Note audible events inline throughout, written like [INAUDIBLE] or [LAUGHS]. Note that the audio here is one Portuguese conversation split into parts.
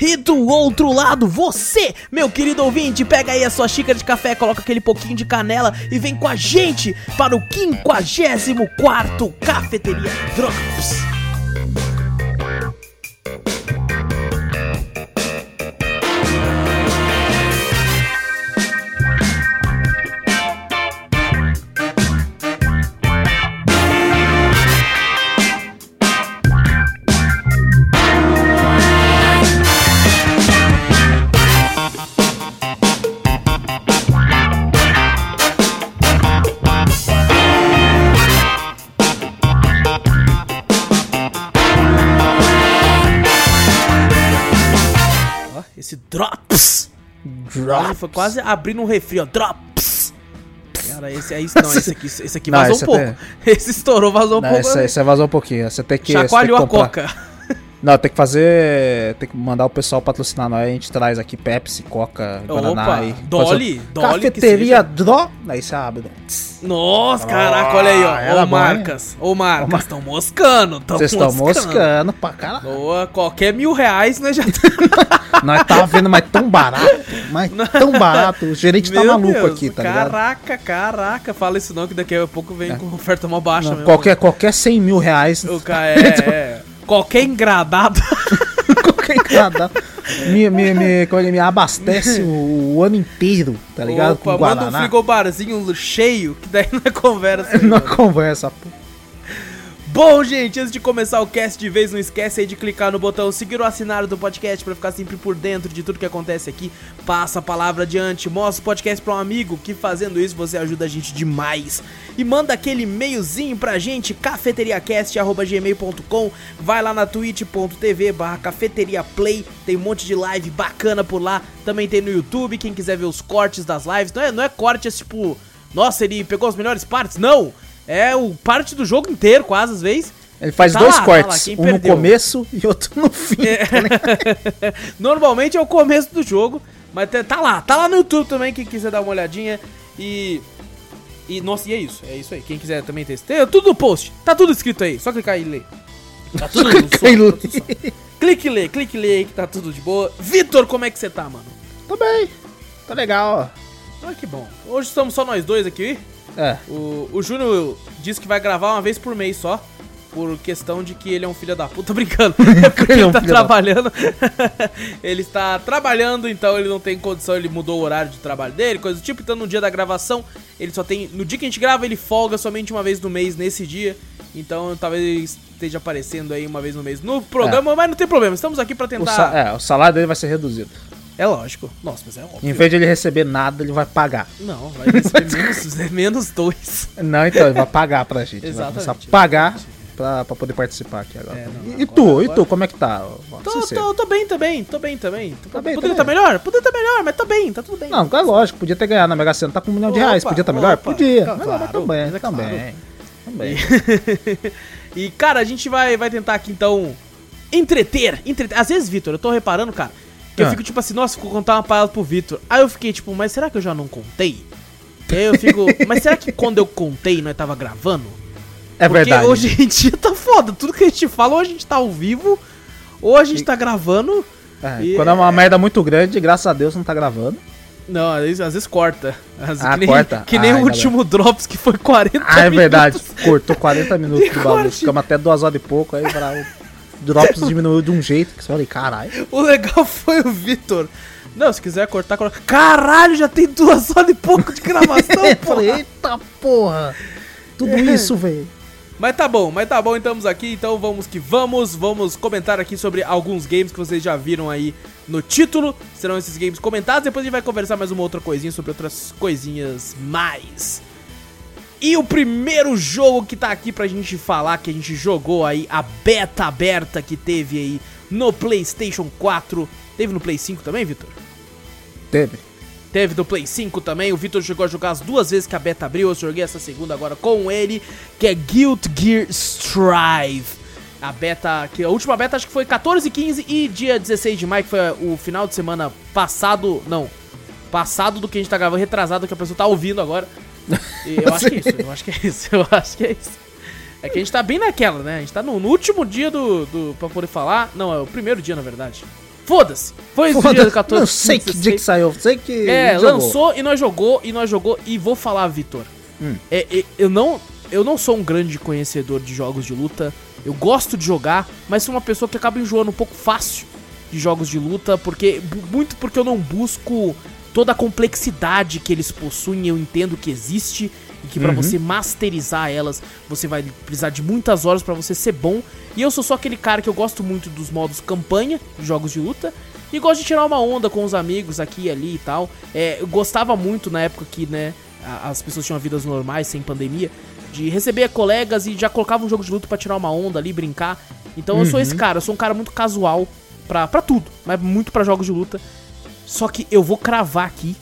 E do outro lado, você, meu querido ouvinte, pega aí a sua xícara de café, coloca aquele pouquinho de canela e vem com a gente para o 54 Cafeteria Drops. Drops. Olha, Foi quase abrindo um refri, ó. Drops. Cara, esse aí, não, esse aqui, esse aqui Não, vazou esse um pouco. até- [LAUGHS] Esse estourou, vazou um Não, pouco. esse, esse vazou um pouquinho. Você tem que. Chacoalhou a tem que comprar- coca. Não, tem que fazer. Tem que mandar o pessoal patrocinar nós. A gente traz aqui Pepsi, Coca, Guaraná Opa, e. Dolly, Dolly Cafeteria Dró. Aí você abre. né? Nossa, caraca, olha aí, ó. era Ô? Marcas. Ô, Marcas, estão moscando. tão Vocês estão moscando pra caralho. Boa, qualquer mil reais, né? Já [LAUGHS] Nós tava vendo, mas tão barato. Mas tão barato. O gerente tá Meu maluco Deus, aqui, tá ligado? Caraca, caraca. Fala isso não, que daqui a pouco vem com oferta mó baixa Não, mesmo. qualquer, qualquer 100 mil reais. O cara [LAUGHS] é, é. Qualquer engradado. [LAUGHS] qualquer cada. Me, me, me, como ele me abastece o, o ano inteiro, tá ligado? Opa, Com manda um frigobarzinho cheio, que daí não conversa. [LAUGHS] Não conversa, pô. Bom, gente, antes de começar o cast de vez, não esquece aí de clicar no botão seguir ou assinar do podcast pra ficar sempre por dentro de tudo que acontece aqui. Passa a palavra adiante, mostra o podcast pra um amigo, que fazendo isso você ajuda a gente demais. E manda aquele e-mailzinho pra gente, cafeteriacast.gmail.com Vai lá na twitch.tv barra cafeteriaplay, tem um monte de live bacana por lá. Também tem no YouTube, quem quiser ver os cortes das lives. Não é, não é corte, é tipo... Nossa, ele pegou as melhores partes? Não! É o parte do jogo inteiro, quase, às vezes. Ele faz Tá dois lá, tá cortes, lá, quem um perdeu? no começo e outro no fim. É. [LAUGHS] Normalmente é o começo do jogo, mas tá- tá lá, tá lá no YouTube também, quem quiser dar uma olhadinha. E. E, nossa, e é isso, é isso aí. Quem quiser também esse. Tem tudo no post, tá tudo escrito aí, só clicar e ler. Tá tudo no som, clicar e tá. Clique e lê, clique e lê aí que tá tudo de boa. Vitor, como é que você tá, mano? Tá bem, tá legal, Ah, que bom. Hoje estamos só nós dois aqui. É, O, o Júnior disse que vai gravar uma vez por mês só. Por questão de que ele é um filho da puta, [LAUGHS] Tô brincando. [LAUGHS] É porque Ele ele é um tá filho da- trabalhando. [LAUGHS] ele está trabalhando, então ele não tem condição, ele mudou o horário de trabalho dele, coisa do tipo. Então no dia da gravação, ele só tem. No dia que a gente grava, ele folga somente uma vez no mês nesse dia. Então talvez esteja aparecendo aí uma vez no mês no programa, mas não tem problema. Estamos aqui pra o, tentar. sa- é, o salário dele vai ser reduzido. É lógico. Nossa, mas é óbvio. Em vez de ele receber nada, ele vai pagar. Não, vai receber menos, [LAUGHS] é menos dois. Não, então, ele vai pagar pra gente. Ele vai começar a Exatamente. pagar pra, pra poder participar aqui agora. É, não, e agora- tu, e agora- tu, como é que tá? Tô, tô, tô bem também, tô bem também. Tô, Tá bem poderia também? estar melhor? Poderia estar melhor, mas tô bem, tá tudo bem. Não, é lógico, podia ter ganhado na Mega Sena, tá com um milhão de reais, Opa, podia estar melhor? opa, Podia, claro, mas, mas também, mas é também, claro. também. [LAUGHS] e, cara, a gente vai, vai tentar aqui, então, entreter, entreter. Às vezes, Vitor, eu tô reparando, cara, que eu Ah. fico tipo assim, nossa, vou contar uma parada pro Vitor. Aí eu fiquei tipo, mas será que eu já não contei? E aí eu fico, [LAUGHS] mas será que quando eu contei nós tava gravando? É Porque verdade. hoje em dia tá foda, tudo que a gente fala, ou a gente tá ao vivo, ou a gente tá gravando. É, E quando é uma merda muito grande, graças a Deus não tá gravando. Não, às vezes, às vezes corta. Às- Ah, que nem, corta? Que nem Ai, o último Drops que foi 40 Ah, é verdade. minutos. Cortou 40 minutos [LAUGHS] E do bagulho. Ficamos até duas horas e pouco, aí pra, o Drops diminuiu de um jeito que você fala, caralho. O legal [LAUGHS] foi o Vitor. Não, se quiser cortar, corta. Caralho, já tem duas horas e pouco de gravação, [LAUGHS] pô. eita porra. Tudo isso, velho. Mas tá bom, mas tá bom, estamos aqui, então vamos que vamos. Vamos comentar aqui sobre alguns games que vocês já viram aí no título. Serão esses games comentados. Depois a gente vai conversar mais uma outra coisinha sobre outras coisinhas mais. E o primeiro jogo que tá aqui pra gente falar, que a gente jogou aí, a beta aberta que teve aí no PlayStation 4. Teve no Play 5 também, Vitor? Teve. Teve do Play 5 também. O Vitor chegou a jogar as duas vezes que a beta abriu. Eu joguei essa segunda agora com ele, que é Guild Gear Strive. A beta, que a última beta acho que foi 14 e 15 e dia 16 de maio, que foi o final de semana passado. Não, passado do que a gente tá gravando, retrasado que a pessoa tá ouvindo agora. E eu acho que é [LAUGHS] isso, eu acho que é isso, eu acho que é isso. É que a gente tá bem naquela, né? A gente tá no, no último dia do, do. pra poder falar. Não, é o primeiro dia, na verdade. Foda-se! Foi esse dia do 14 Não sei que dia que saiu, sei que. É, lançou e nós jogou, e nós jogou, e vou falar, Vitor. Hum. É, é, eu não. Eu não sou um grande conhecedor de jogos de luta. Eu gosto de jogar, mas sou uma pessoa que acaba enjoando um pouco fácil de jogos de luta, porque. Muito porque eu não busco toda a complexidade que eles possuem, eu entendo que existe e que pra Uhum. você masterizar elas, você vai precisar de muitas horas pra você ser bom. E eu sou só aquele cara que eu gosto muito dos modos campanha jogos de luta e gosto de tirar uma onda com os amigos aqui e ali e tal. É, eu gostava muito na época que, né, as pessoas tinham vidas normais, sem pandemia, de receber colegas e já colocava um jogo de luta pra tirar uma onda ali, brincar. Então eu sou esse cara, eu sou um cara muito casual pra, pra tudo, mas muito pra jogos de luta. Só que eu vou cravar aqui.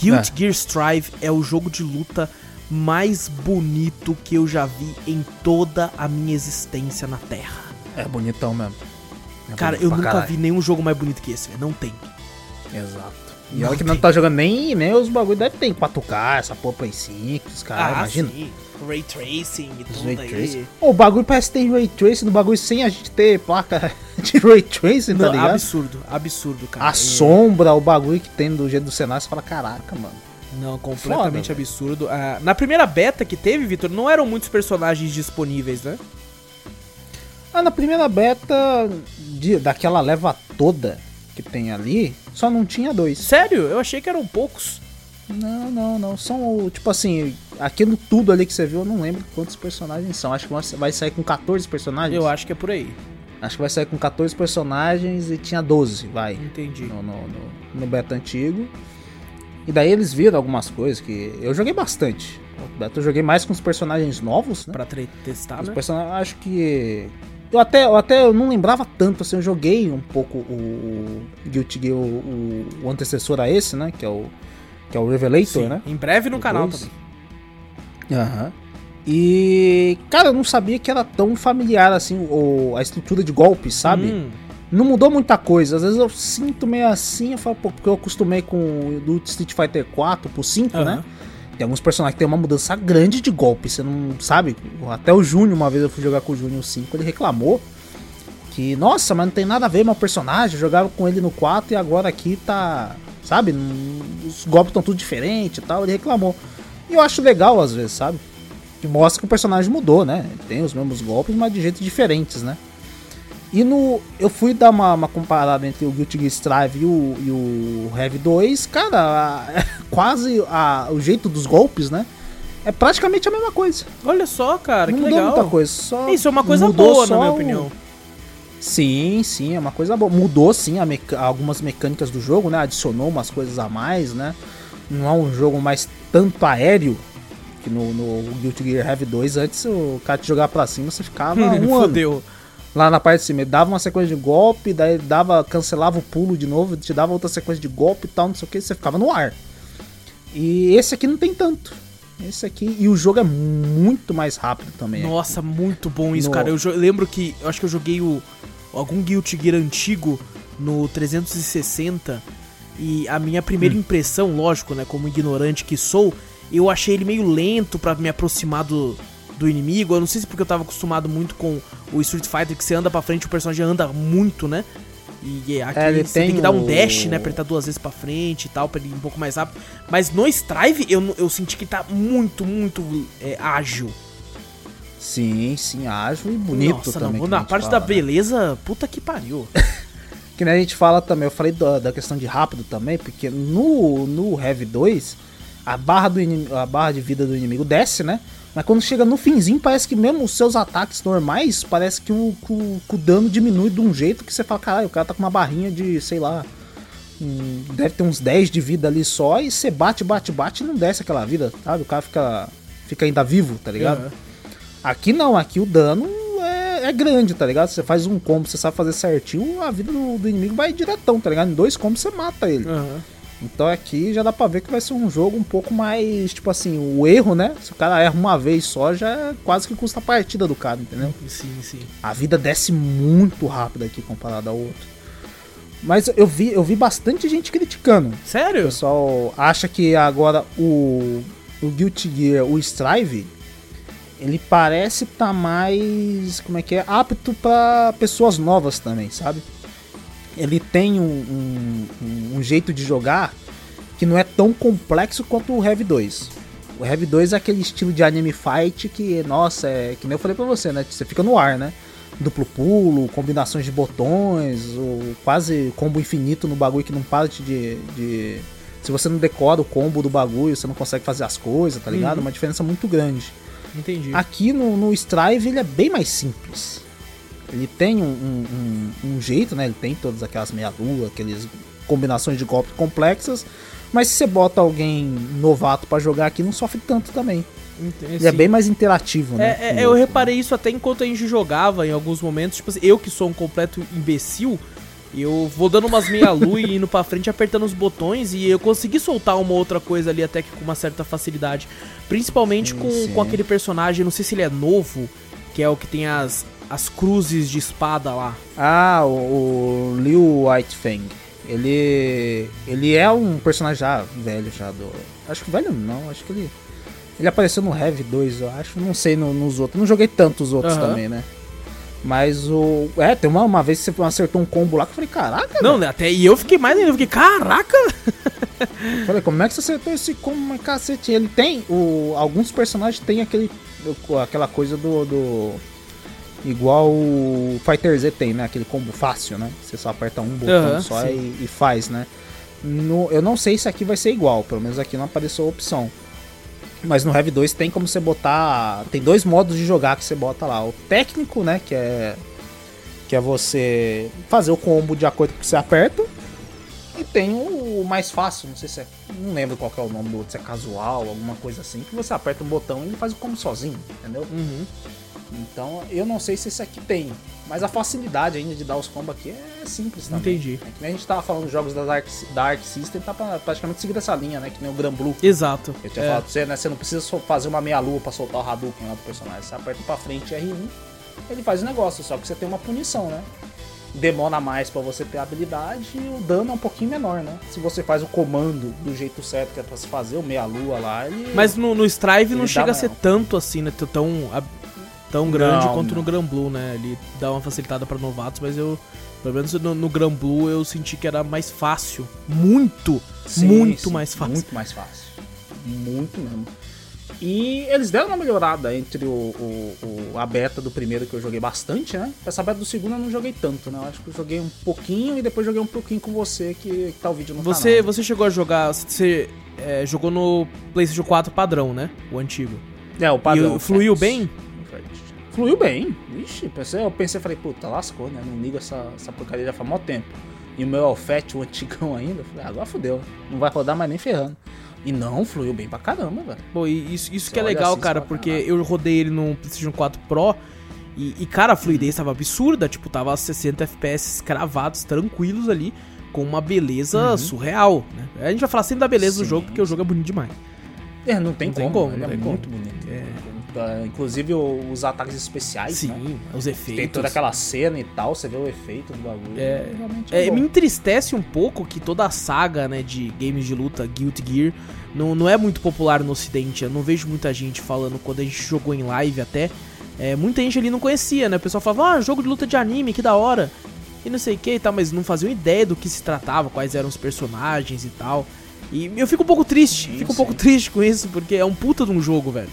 Guild É. Gear Strive é o jogo de luta mais bonito que eu já vi em toda a minha existência na Terra. É bonitão mesmo. É Cara, eu nunca caralho. vi nenhum jogo mais bonito que esse, velho. Não tem. Exato. E Não olha que tem. não tá jogando nem, nem os bagulho deve ter em 4K, essa porra Play 5, os caras, imagina. Ah, sim. Ray Tracing e tudo Ray aí. Tracing. O bagulho parece que tem Ray Tracing no bagulho sem a gente ter placa [LAUGHS] de Ray Tracing, tá Não, ligado? absurdo, absurdo, cara. A É- sombra, o bagulho que tem do jeito do cenário, você fala, caraca, mano. Não, completamente Foda, absurdo. Ah, na primeira beta que teve, Vitor, não eram muitos personagens disponíveis, né? Ah, na primeira beta de- daquela leva toda que tem ali, só não tinha dois. Sério? Eu achei que eram poucos. Não, não, não. São, tipo assim, aquilo tudo ali que você viu, eu não lembro quantos personagens são. Acho que vai- sair com 14 personagens. Eu acho que é por aí. Acho que vai sair com 14 personagens e tinha 12, vai. Entendi. No, no, no, no beta antigo. E daí eles viram algumas coisas que. Eu joguei bastante. O beta eu joguei mais com os personagens novos, né? Pra testar, Os né? personagens, acho que. Eu até, eu até eu não lembrava tanto, assim, eu joguei um pouco o, o Guilty Gear, o, o, o antecessor a esse, né? Que é o, que é o Revelator, Sim, né? Em breve no canal também. Aham. E, cara, eu não sabia que era tão familiar assim o, a estrutura de golpes, sabe? Hum, Não mudou muita coisa. Às vezes eu sinto meio assim, eu falo, pô, porque eu acostumei com o do Street Fighter 4 pro 5, aham. né? Tem alguns personagens que tem uma mudança grande de golpe, você não sabe? Até o Júnior, uma vez eu fui jogar com o Júnior 5, ele reclamou que, nossa, mas não tem nada a ver meu personagem, eu jogava com ele no 4 e agora aqui tá, sabe? Os golpes estão tudo diferente e tal, ele reclamou. E eu acho legal às vezes, sabe? Que mostra que o personagem mudou, né? Ele Tem os mesmos golpes, mas de jeitos diferentes, né? E no. Eu fui dar uma, uma comparada entre o Guilty Gear Strive e o, e o Heavy 2. Cara, a- [LAUGHS] quase a- o jeito dos golpes, né? É praticamente a mesma coisa. Olha só, cara, não que mudou legal. muita coisa. Só Isso é uma coisa boa, na minha o- opinião. Sim, sim, é uma coisa boa. Mudou sim a meca- algumas mecânicas do jogo, né? Adicionou umas coisas a mais, né? Não é um jogo mais tanto aéreo que no, no Guilty Gear Heavy 2. Antes o cara te jogar pra cima, você ficava [LAUGHS] um ano lá na parte de cima. Ele dava uma sequência de golpe, daí ele dava, cancelava o pulo de novo, te dava outra sequência de golpe e tal, não sei o que, você ficava no ar. E esse aqui não tem tanto. Esse aqui, e o jogo é muito mais rápido também. Nossa, muito bom isso, No- cara. Eu lembro que. Eu acho que eu joguei o. Algum Guilty Gear antigo no 360. E a minha primeira Hum. impressão, lógico, né? Como ignorante que sou, eu achei ele meio lento pra me aproximar do, do inimigo. Eu não sei se porque eu tava acostumado muito com o Street Fighter, que você anda pra frente, o personagem anda muito, né? E aqui É, ele você tem, tem que dar um o- dash, né? Apertar duas vezes pra frente e tal, pra ele ir um pouco mais rápido. Mas no Strive, eu, eu senti que tá muito, muito é, ágil. Sim, sim, ágil e bonito Nossa, também. não, na parte fala, da né? beleza, puta que pariu. [LAUGHS] Que nem a gente fala também, eu falei da, da questão de rápido também, porque no, no Heavy 2, a barra, do a barra de vida do inimigo desce, né? Mas quando chega no finzinho, parece que mesmo os seus ataques normais, parece que o, o, o dano diminui de um jeito que você fala, caralho, o cara tá com uma barrinha de, sei lá, um- deve ter uns 10 de vida ali só, e você bate, bate, bate e não desce aquela vida, sabe? O cara fica, fica ainda vivo, tá ligado? Aham. Aqui não, aqui o dano é, é grande, tá ligado? Você faz um combo, você sabe fazer certinho, a vida do, do inimigo vai diretão, tá ligado? Em dois combos você mata ele. Aham. Então aqui já dá pra ver que vai ser um jogo um pouco mais, tipo assim, o erro, né? Se o cara erra uma vez só, já quase que custa a partida do cara, entendeu? Sim, sim. A vida desce muito rápido aqui comparado ao outro. Mas eu vi, eu vi bastante gente criticando. O Sério? pessoal acha que agora o, o Guilty Gear, o Strive, ele parece estar mais, como é que é, apto para pessoas novas também, sabe? Ele tem um, um- um- jeito de jogar que não é tão complexo quanto o Heavy 2. O Heavy 2 é aquele estilo de anime fight que, nossa, é que nem eu falei pra você, né? Você fica no ar, né? Duplo pulo, combinações de botões, o quase combo infinito no bagulho que não para de, de. Se você não decora o combo do bagulho, você não consegue fazer as coisas, tá ligado? Uhum. Uma diferença muito grande. Entendi. Aqui no, no Strive ele é bem mais simples. Ele tem um, um- um- um jeito, né? Ele tem todas aquelas meia-lua, aquelas combinações de golpes complexas. Mas se você bota alguém novato pra jogar aqui, não sofre tanto também. Ele é sim. bem mais interativo, né? É, é, eu reparei isso até enquanto a gente jogava em alguns momentos. Tipo assim, eu que sou um completo imbecil, eu vou dando umas meia-lua e indo pra frente apertando os botões e eu consegui soltar uma outra coisa ali até que com uma certa facilidade. Principalmente Sim, com, sim. com aquele personagem, não sei se ele é novo, que é o que tem as, as cruzes de espada lá. Ah, o, o Liu Whitefang. Ele. Ele é um personagem já velho já do. Acho que velho não, acho que ele. Ele apareceu no Heavy 2, eu acho. Não sei no- nos outros. Não joguei tanto os outros Aham. também, né? Mas o. É, tem uma, uma vez que você acertou um combo lá que eu falei, caraca, Não, né, até e eu fiquei mais ainda, eu fiquei, caraca! Eu Falei, como é que você acertou esse combo, mas cacete? Ele tem. O, alguns personagens têm aquele. aquela coisa do. do- igual o Fighter Z tem, né? Aquele combo fácil, né? Você só aperta um botão Aham, só e, e faz, né? No, eu não sei se aqui vai ser igual, pelo menos aqui não apareceu a opção. Mas no Heavy 2 tem como você botar. Tem dois modos de jogar que você bota lá. O técnico, né? Que é. Que é você fazer o combo de acordo com o que você aperta. E tem o mais fácil, não sei se é. Não lembro qual é o nome do outro, se é casual, alguma coisa assim, que você aperta um botão e ele faz o combo sozinho, entendeu? Uhum. Então eu não sei se esse aqui tem. Mas a facilidade ainda de dar os combos aqui é simples também. Entendi. É que nem a gente tava falando dos jogos da Dark, da Dark System, tá pra praticamente seguir essa linha, né? Que nem o Gran Blue. Exato. Eu tinha É. falado pra você, né? Você não precisa fazer uma meia-lua pra soltar o Hadouken lá do personagem. Você aperta pra frente R1, ele faz o negócio, só que você tem uma punição, né? Demora mais pra você ter a habilidade e o dano é um pouquinho menor, né? Se você faz o comando do jeito certo que é pra se fazer, o meia-lua lá, ele. Mas no, no Strive não chega a ser tanto assim, né? Tão, tão grande Não, quanto no não. Gran Blue, né? Ele dá uma facilitada pra novatos, mas eu. Pelo menos no, no Gran Blue eu senti que era mais fácil. Muito, Sim, muito sim, mais fácil. Muito mais fácil. Muito mesmo. E eles deram uma melhorada entre o, o- o- a beta do primeiro que eu joguei bastante, né? Essa beta do segundo eu não joguei tanto, né? Eu acho que eu joguei um pouquinho e depois joguei um pouquinho com você, que, que tá o vídeo no Você, canal. você chegou a jogar. Você é, jogou no PlayStation 4 padrão, né? O antigo. É, o padrão. e fluiu bem? Fluiu bem. Ixi, pensei, eu pensei, falei, puta, lascou, né? Não ligo essa, essa porcaria já faz mó tempo. E o meu é o antigão [LAUGHS] ainda. Falei, ah, agora fodeu. Não vai rodar mais nem ferrando. E não, fluiu bem pra caramba, velho. Pô, e isso, isso Você que é legal, assim, cara, porque eu rodei ele no PlayStation 4 Pro e, e, cara, a fluidez tava absurda. Tipo, tava 60 FPS cravados, tranquilos ali, com uma beleza surreal, né? A gente vai falar sempre da beleza do Uhum. Sim, jogo, porque o jogo é bonito demais. É, não tem Não tem como, como, é muito como. bonito. É. Inclusive os ataques especiais, Sim, né? os efeitos. Tem toda aquela cena e tal, você vê o efeito do bagulho. É, realmente É, bom. me entristece um pouco que toda a saga né, de games de luta, Guilty Gear, não, não é muito popular no ocidente. Eu não vejo muita gente falando quando a gente jogou em live até. é, muita gente ali não conhecia, né? O pessoal falava, ah, jogo de luta de anime, que da hora. E não sei o que e tal, mas não faziam ideia do que se tratava, quais eram os personagens e tal. E eu fico um pouco triste, Sim, fico um pouco triste com isso, porque é um puta de um jogo, velho.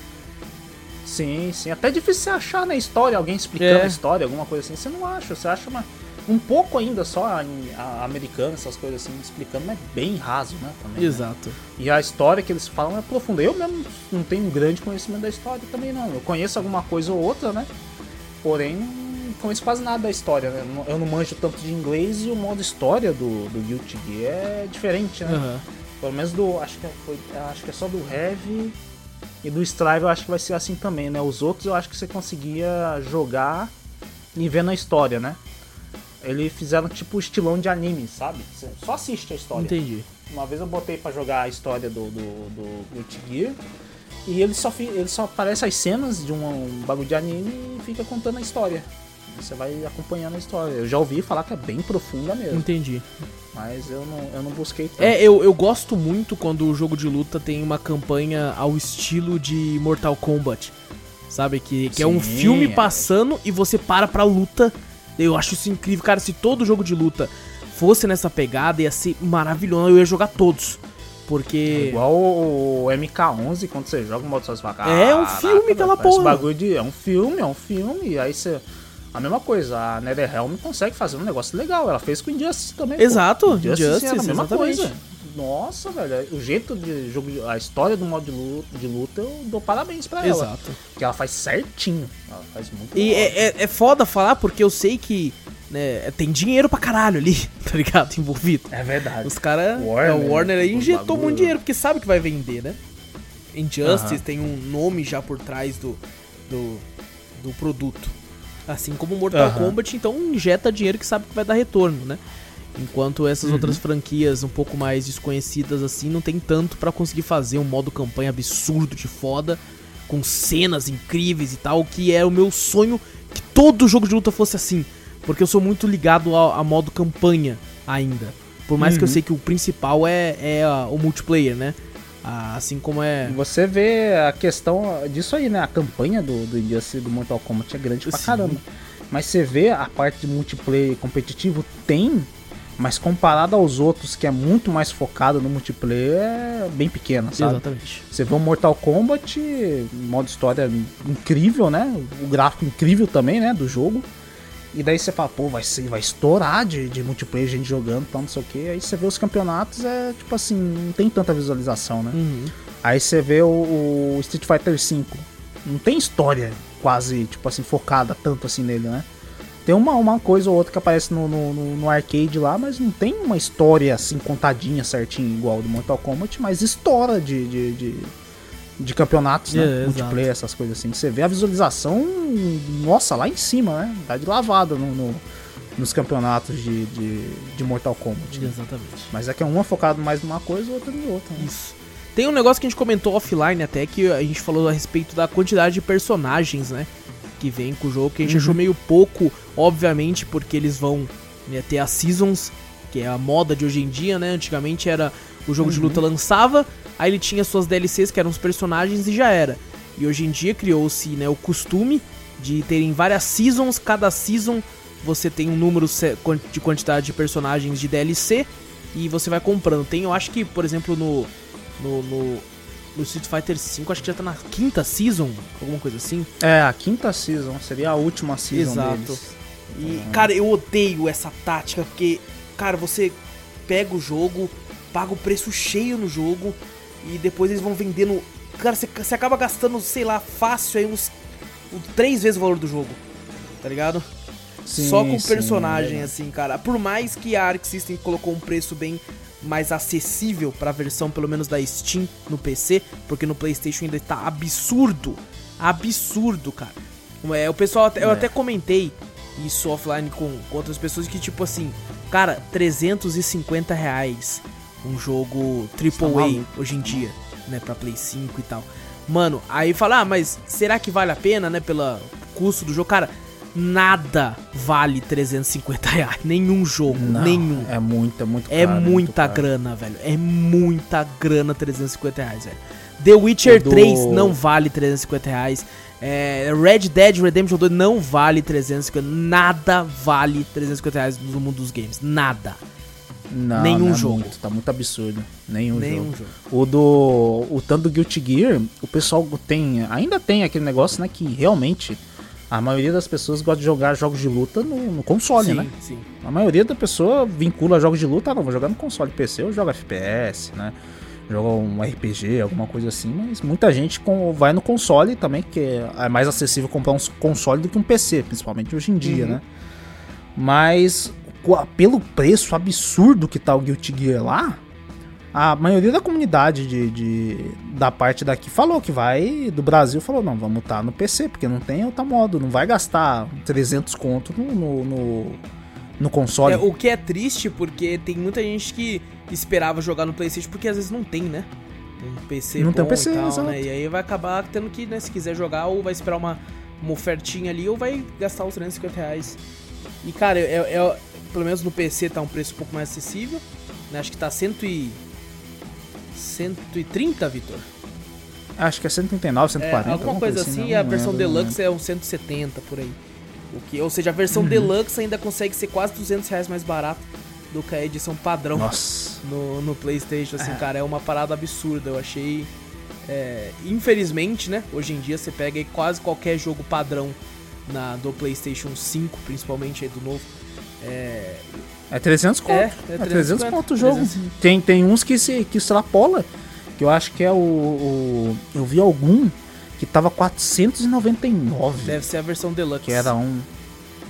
Sim, sim. Até difícil você achar na história, alguém explicando É. a história, alguma coisa assim. Você não acha, você acha uma, um pouco ainda só em a, americana, essas coisas assim, explicando, mas bem raso, né? Também, né? Exato. E a história que eles falam é profunda. Eu mesmo não tenho um grande conhecimento da história também, não. Eu conheço alguma coisa ou outra, né? Porém, não conheço quase nada da história, né? Eu não- manjo tanto de inglês e o modo história do, do Guilty Gear é diferente, né? Aham. Pelo menos do. Acho que, foi, acho que é só do Heavy e do Strive eu acho que vai ser assim também, né? Os outros eu acho que você conseguia jogar e ver na história, né? Eles fizeram tipo estilão de anime, sabe? Você só assiste a história. Entendi. Uma vez eu botei pra jogar a história do, do, do Guilty Gear. E ele só, ele só aparece as cenas de um, um bagulho de anime e fica contando a história. Você vai acompanhando a história. Eu já ouvi falar que é bem profunda mesmo. Entendi. Mas eu não, eu não busquei tanto. É, eu, eu gosto muito quando o jogo de luta tem uma campanha ao estilo de Mortal Kombat. Sabe? Que, que é um Sim, filme é. passando e você para pra luta. Eu acho isso incrível. Cara, se todo jogo de luta fosse nessa pegada, ia ser maravilhoso. Eu ia jogar todos. Porque. Igual o MK11, quando você joga o modo só você fala, É um "Caraca, filme aquela porra." bagulho de, é um filme, é um filme. E aí você. A mesma coisa, a NetherRealm consegue fazer um negócio legal. Ela fez com Injustice também. pô. Exato, Injustice, Injustice, era a mesma exatamente. coisa. Nossa, velho, o jeito de jogo, a história do modo de luta, de luta eu dou parabéns pra ela. Exato. Que ela faz certinho. Ela faz muito E é, é, é foda falar porque eu sei que né, tem dinheiro pra caralho ali, [LAUGHS] tá ligado? Envolvido. É verdade. Os caras. Warner, o Warner aí injetou bagulho. muito dinheiro, porque sabe que vai vender, né? Injustice Aham. tem um nome já por trás do, do, do produto. Assim como Mortal Aham. Kombat, então injeta dinheiro que sabe que vai dar retorno, né? Enquanto essas Uhum. outras franquias um pouco mais desconhecidas assim, não tem tanto pra conseguir fazer um modo campanha absurdo de foda, com cenas incríveis e tal, que é o meu sonho que todo jogo de luta fosse assim. Porque eu sou muito ligado a, a modo campanha ainda. Por mais que eu Uhum. sei que o principal é, é ah, o multiplayer, né? Ah, assim como é. Você vê a questão disso aí, né? A campanha do, do Injustice do Mortal Kombat é grande pra Sim. caramba. Mas você vê a parte de multiplayer competitivo, tem, mas comparado aos outros, que é muito mais focado no multiplayer, é bem pequena, sabe? Exatamente. Você vê o Mortal Kombat, modo história incrível, né? O gráfico incrível também, né? Do jogo. E daí você fala, pô, vai, ser, vai estourar de, de multiplayer, gente jogando, tal, não sei o que. Aí você vê os campeonatos, é tipo assim, não tem tanta visualização, né? Uhum. Aí você vê o, o Street Fighter V. Não tem história quase, tipo assim, focada tanto assim nele, né? Tem uma, uma coisa ou outra que aparece no, no, no- no arcade lá, mas não tem uma história assim contadinha certinho igual do Mortal Kombat, mas estoura de, de, de, de campeonatos, né? É. Multiplayer, essas coisas assim. Você vê a visualização, nossa, lá em cima, né? Tá de lavada no, no- nos campeonatos de, de, de Mortal Kombat. né? Exatamente. Mas é que é uma focado mais numa coisa outra em outra. Né? Isso. Tem um negócio que a gente comentou offline até, que a gente falou a respeito da quantidade de personagens, né? Que vem com o jogo, que a gente Uhum. achou meio pouco, obviamente, porque eles vão né, ter as seasons, que é a moda de hoje em dia, né? Antigamente era o jogo de Uhum. luta lançava, aí ele tinha suas DLCs, que eram os personagens, e já era. E hoje em dia criou-se né, o costume de terem várias seasons, cada season você tem um número de quantidade de personagens de DLC e você vai comprando. Tem, eu acho que, por exemplo, no no, no, no Street Fighter V, acho que já tá na quinta season, alguma coisa assim. É, a quinta season, seria a última season Exato. deles. E, cara, eu odeio essa tática, porque, cara, você pega o jogo, paga o preço cheio no jogo, e depois eles vão vendendo. Cara, você, acaba gastando, sei lá, fácil aí uns. uns três vezes o valor do jogo. Tá ligado? Sim, Só com sim, personagem, é. assim, cara. Por mais que a Arc System colocou um preço bem mais acessível pra versão, pelo menos da Steam no PC, porque no PlayStation ainda tá absurdo. Absurdo, cara. É, o pessoal, até- eu É. até comentei isso offline com, com outras pessoas que, tipo assim, cara, 350 reais um jogo Tá AAA maluco, hoje em dia, né, pra Play 5 e tal. Mano, aí fala, ah, mas será que vale a pena, né, pelo custo do jogo? Cara, nada vale 350 reais. Nenhum jogo, Não, nenhum. É muito, é muito É caro, muita muito grana, velho. É muita grana 350 reais, velho. The Witcher do- 3 não vale 350 reais. É, Red Dead Redemption 2 não vale 350. Nada vale 350 reais no mundo dos games. Nada. Não, Nenhum não é jogo. muito, tá muito absurdo. Nenhum, Nenhum jogo. jogo. O do. O tanto do Guilty Gear, o pessoal tem. Ainda tem aquele negócio, né? Que realmente a maioria das pessoas gosta de jogar jogos de luta no, no console, sim, né? sim. A maioria da pessoa vincula jogos de luta, ah, não, vou jogar no console PC, eu jogo FPS, né? Joga um RPG, alguma coisa assim, mas muita gente com, vai no console também, que é mais acessível comprar um console do que um PC, principalmente hoje em dia, Uhum. né? Mas pelo preço absurdo que tá o Guilty Gear lá, a maioria da comunidade de, de- da parte daqui falou que vai, do Brasil falou, não, vamos estar no PC, porque não tem outra modo, não vai gastar 300 conto no, no, no, no console. É, o que é triste porque tem muita gente que esperava jogar no PlayStation porque às vezes não tem, né? Um PC Não tem um PC, e tal, né? E aí vai acabar tendo que, né, se quiser jogar, ou vai esperar uma, uma ofertinha ali, ou vai gastar os 350 reais. E, cara, é, é- pelo menos no PC tá um preço um pouco mais acessível. Né? Acho que tá 100 e... 130, Vitor? Acho que é 139, 140. É, alguma coisa assim, né? e a Não versão lembro, Deluxe é uns 170 por aí. O que, ou seja, a versão Deluxe ainda consegue ser quase 200 reais mais barata do que a edição padrão. Nossa. no, no PlayStation. Assim, É. cara, é uma parada absurda. Eu achei. é, infelizmente, né? Hoje em dia você pega quase qualquer jogo padrão na, do PlayStation 5, principalmente aí do novo. É, É 300 conto. É, É, é 300 350, conto o jogo. 300. Tem, tem uns que se que extrapola, que eu acho que é o, o- Eu vi algum que tava 499. deve ser a versão Deluxe. Que era um.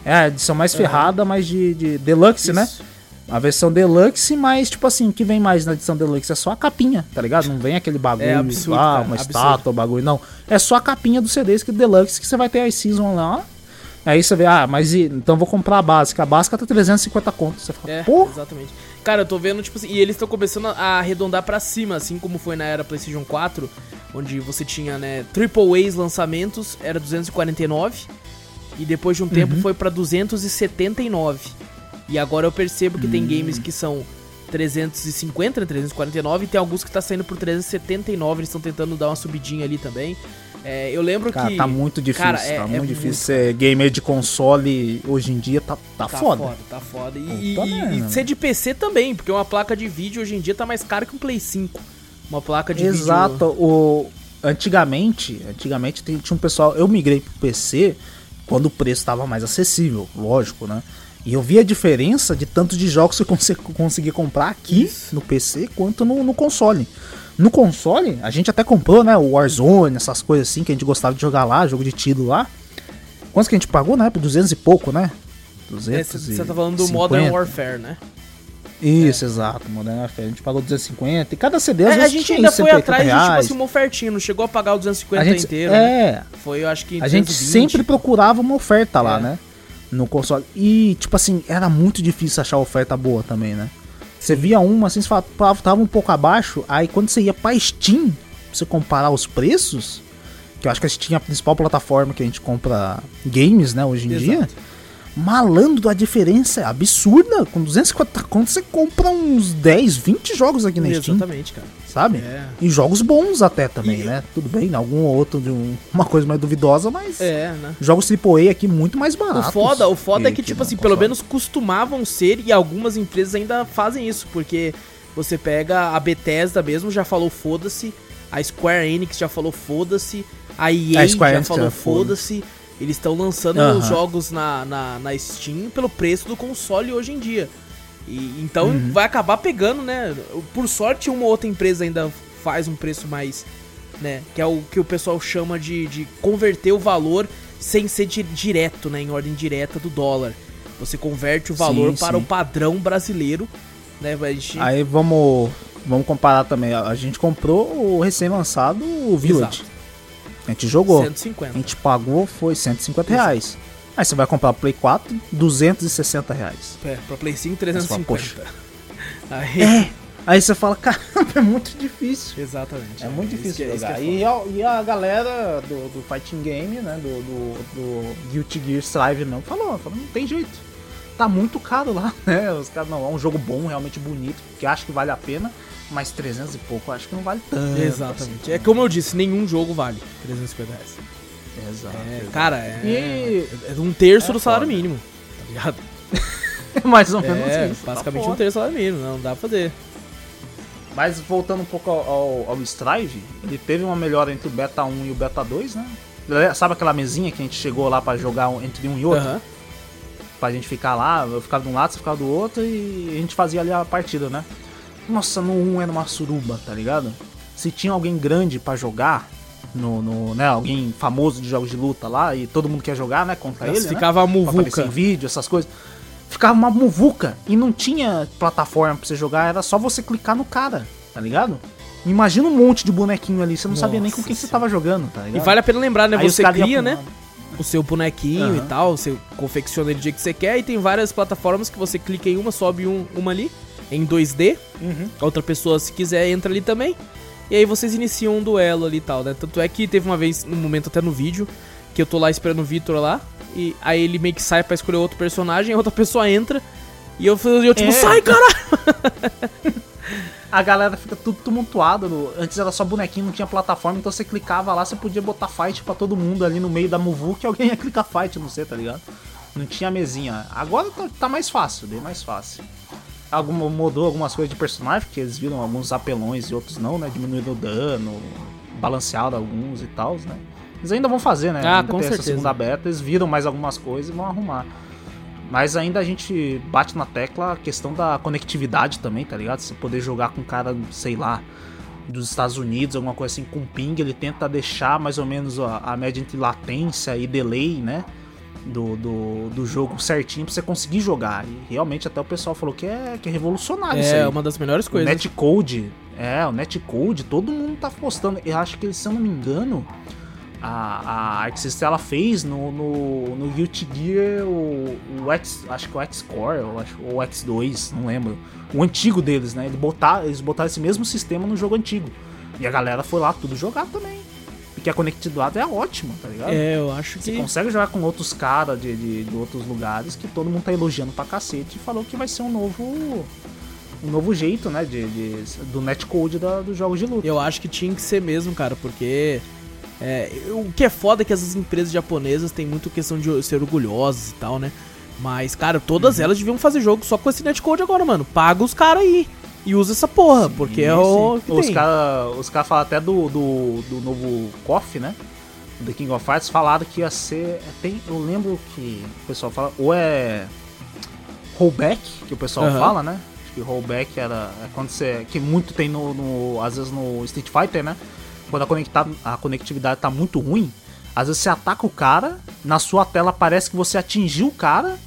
É, a edição mais Aham. ferrada, mas de, de Deluxe, né? Isso. A versão Deluxe, mas, tipo assim, o que vem mais na edição Deluxe é só a capinha, tá ligado? Não vem aquele bagulho É absurdo, lá, cara, uma absurdo. estátua, bagulho, não. É só a capinha do CD que Deluxe que você vai ter a Season lá. Aí você vê, ah, mas e- então vou comprar a básica. A básica tá 350 conto. Você fala, É, porra, exatamente. Cara, eu tô vendo, tipo assim, e eles estão começando a arredondar pra cima, assim como foi na era PlayStation 4, onde você tinha, né, Triple A's lançamentos, era 249, e depois de um tempo foi pra 279. E agora eu percebo que tem games que são 350, né, 349, e tem alguns que tá saindo por 379, eles estão tentando dar uma subidinha ali também. É, eu lembro cara, que... tá muito difícil. cara, é- tá é muito muito, difícil ser gamer de console hoje em dia, tá, tá, Tá foda. foda, tá foda. E, Puta e- merda, e ser de PC também, porque uma placa de vídeo hoje em dia tá mais cara que um Play 5. Uma placa de Exato. vídeo. O, antigamente, antigamente tem- tinha um pessoal. Eu migrei pro PC quando o preço estava mais acessível, lógico, né? E eu vi a diferença de tanto de jogos que eu conse- consegui comprar aqui Isso. no PC quanto no, no console. No console, a gente até comprou, né? O Warzone, essas coisas assim que a gente gostava de jogar lá, jogo de tiro lá. Quantos que a gente pagou, né? Por 200 e pouco, né? É, 200 Você tá falando do Modern Warfare, né? Isso, exato. Modern Warfare. A gente pagou 250. E cada CD às É, a gente ainda foi 180 atrás de, tipo reais. assim, uma ofertinha, não chegou a pagar o 250 A gente, inteiro. né? é, Foi, eu acho que a gente 220. sempre procurava uma oferta lá, É. né? No console. E, tipo assim, era muito difícil achar oferta boa também, né? Você via uma, assim, você falava, tava um pouco abaixo, aí quando você ia pra Steam, pra você comparar os preços, que eu acho que a Steam é a principal plataforma que a gente compra games, né, hoje em Exato. dia, malandro, a diferença é absurda. Com 250 conto você compra uns 10, 20 jogos aqui na Steam, Exatamente, cara. Sabe? É. E jogos bons até também, E- né? Tudo bem, algum ou outro de um- [LAUGHS] uma coisa mais duvidosa, mas É, né? jogos AAA aqui muito mais O baratos. foda, o foda é que, tipo no assim, pelo console. menos costumavam ser, e algumas empresas ainda fazem isso, porque você pega a Bethesda mesmo, já falou foda-se, a Square Enix já falou foda-se, a EA A Square já Enix falou foda-se. Eles estão lançando os jogos na, na, na Steam pelo preço do console hoje em dia. E, então Uhum. vai acabar pegando, né? Por sorte, uma outra empresa ainda faz um preço mais. né? Que é o que o pessoal chama de, de converter o valor sem ser di- direto, né? Em ordem direta do dólar. Você converte o valor Sim, para sim. o padrão brasileiro, né? Gente... Aí vamos, vamos comparar também. A gente comprou o recém-lançado Village. Exato. A gente jogou. 150. A gente pagou, foi 150 reais. Aí você vai comprar o Play 4, 260 reais. É, pra Play 5, Você fala, 350. [LAUGHS] Aí... É. Aí você fala, caramba, é muito difícil. Exatamente. É muito Isso difícil é- jogar. é e, a, e a galera do, do Fighting Game, né, do, do, do Guilty Gear Strive mesmo, falou, falou, não tem jeito. Tá muito caro lá, [LAUGHS] né? Os caras, não, é um jogo bom, realmente bonito, que acho que vale a pena, mas 300 e pouco acho que não vale tanto. Exatamente. assim. É como eu disse, nenhum jogo vale 350 reais. Exato. É, exato. cara, é, E- é um terço É do salário foda. mínimo. Tá ligado? [LAUGHS] mais ou menos É, isso. tá basicamente foda. um terço do salário mínimo, não dá pra fazer. Mas voltando um pouco ao, ao, ao Strive, ele teve uma melhora entre o Beta 1 e o Beta 2, né? Sabe aquela mesinha que a gente chegou lá pra jogar entre um e outro? Aham. Pra gente ficar lá, eu ficava de um lado, você ficava do outro e a gente fazia ali a partida, né? Nossa, no 1 era uma suruba, tá ligado? Se tinha alguém grande pra jogar, no, no, né, alguém famoso de jogos de luta lá, e todo mundo quer jogar, né, contra ele, né? Ficava a Pra aparecer muvuca. em vídeo, essas coisas. Ficava uma muvuca e não tinha plataforma pra você jogar, era só você clicar no cara, tá ligado? Imagina um monte de bonequinho ali, você não sabia nem com Nossa quem você tava jogando, tá E ligado? vale a pena lembrar, né? Aí Você cria, né? o seu bonequinho Aham. e tal, você confecciona ele do jeito que você quer e tem várias plataformas que você clica em uma, sobe um, uma ali, em 2D, Uhum. a outra pessoa, se quiser, entra ali também. E aí vocês iniciam um duelo ali e tal, né? Tanto é que teve uma vez, no momento até no vídeo, que eu tô lá esperando o Vitor lá, e aí ele meio que sai pra escolher outro personagem, a outra pessoa entra, e eu, eu tipo, É. sai, cara! A galera fica tudo tumultuado. no- Antes era só bonequinho, não tinha plataforma, então você clicava lá, você podia botar fight pra todo mundo ali no meio da Muvu, que alguém ia clicar fight, não sei, tá ligado? Não tinha mesinha. Agora tá, tá mais fácil, bem mais fácil. Alguma, mudou algumas coisas de personagem, porque eles viram alguns apelões e outros não, né? Diminuindo o dano, balanceado alguns e tal, né? Eles ainda vão fazer, né? Ah, ainda com certeza. segunda beta, eles viram mais algumas coisas e vão arrumar. Mas ainda a gente bate na tecla a questão da conectividade também, tá ligado? Você poder jogar com um cara, sei lá, dos Estados Unidos, alguma coisa assim, com ping, ele tenta deixar mais ou menos a, a média entre latência e delay, né? Do, do, do jogo certinho pra você conseguir jogar. E realmente até o pessoal falou que é, que é revolucionário isso aí. É uma das melhores O coisas. netcode, é, o netcode, todo mundo tá postando. Eu acho que, se eu não me engano, a, a System ela fez no, no, no Guilty Gear o, o X, acho que o X-Core, ou o X2, não lembro. O antigo deles, né? Eles botaram, eles botaram esse mesmo sistema no jogo antigo. E a galera foi lá tudo jogar também. Porque a conectividade é ótima, tá ligado? É, eu acho Você que. consegue jogar com outros caras de, de, de outros lugares que todo mundo tá elogiando pra cacete e falou que vai ser um novo. Um novo jeito, né? De, de- do netcode da, dos jogos de luta. Eu acho que tinha que ser mesmo, cara, porque. é, o que é foda é que essas empresas japonesas têm muito questão de ser orgulhosas e tal, né? Mas, cara, Uhum. todas elas deviam fazer jogo só com esse netcode agora, mano. Paga os caras aí. E usa essa porra, porque é o. que Os caras os cara falam até do, do, do novo KOF, né? Do King of Fighters, falaram que ia ser. Tem, eu lembro que o pessoal fala. Ou é. Rollback, que o pessoal Aham. fala, né? Acho que rollback era. É quando você. Que muito tem no, no- Às vezes no Street Fighter, né? Quando a, conecta, a conectividade tá muito ruim. Às vezes você ataca o cara, na sua tela parece que você atingiu o cara,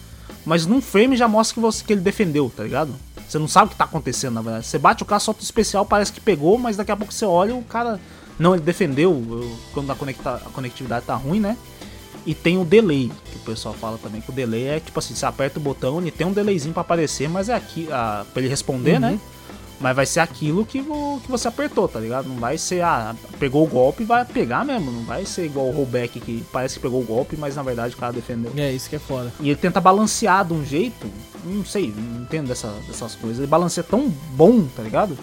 mas num frame já mostra que, você, que ele defendeu, tá ligado? Você não sabe o que tá acontecendo, na verdade. Você bate o cara, solta o especial, parece que pegou, mas daqui a pouco você olha o cara. Não, ele defendeu eu- quando a, conecta, a conectividade tá ruim, né? E tem o delay, que o pessoal fala também, que o delay é tipo assim, você aperta o botão e tem um delayzinho pra aparecer, mas é aqui, a, pra ele responder, Uhum. né? Mas vai ser aquilo que, vo- que você apertou, tá ligado? Não vai ser, ah, pegou o golpe e vai pegar mesmo. Não vai ser igual o rollback que parece que pegou o golpe, mas na verdade o cara defendeu. É, isso que é foda. E ele tenta balancear de um jeito, não sei, não entendo dessa, dessas coisas. Ele balanceia tão bom, tá ligado?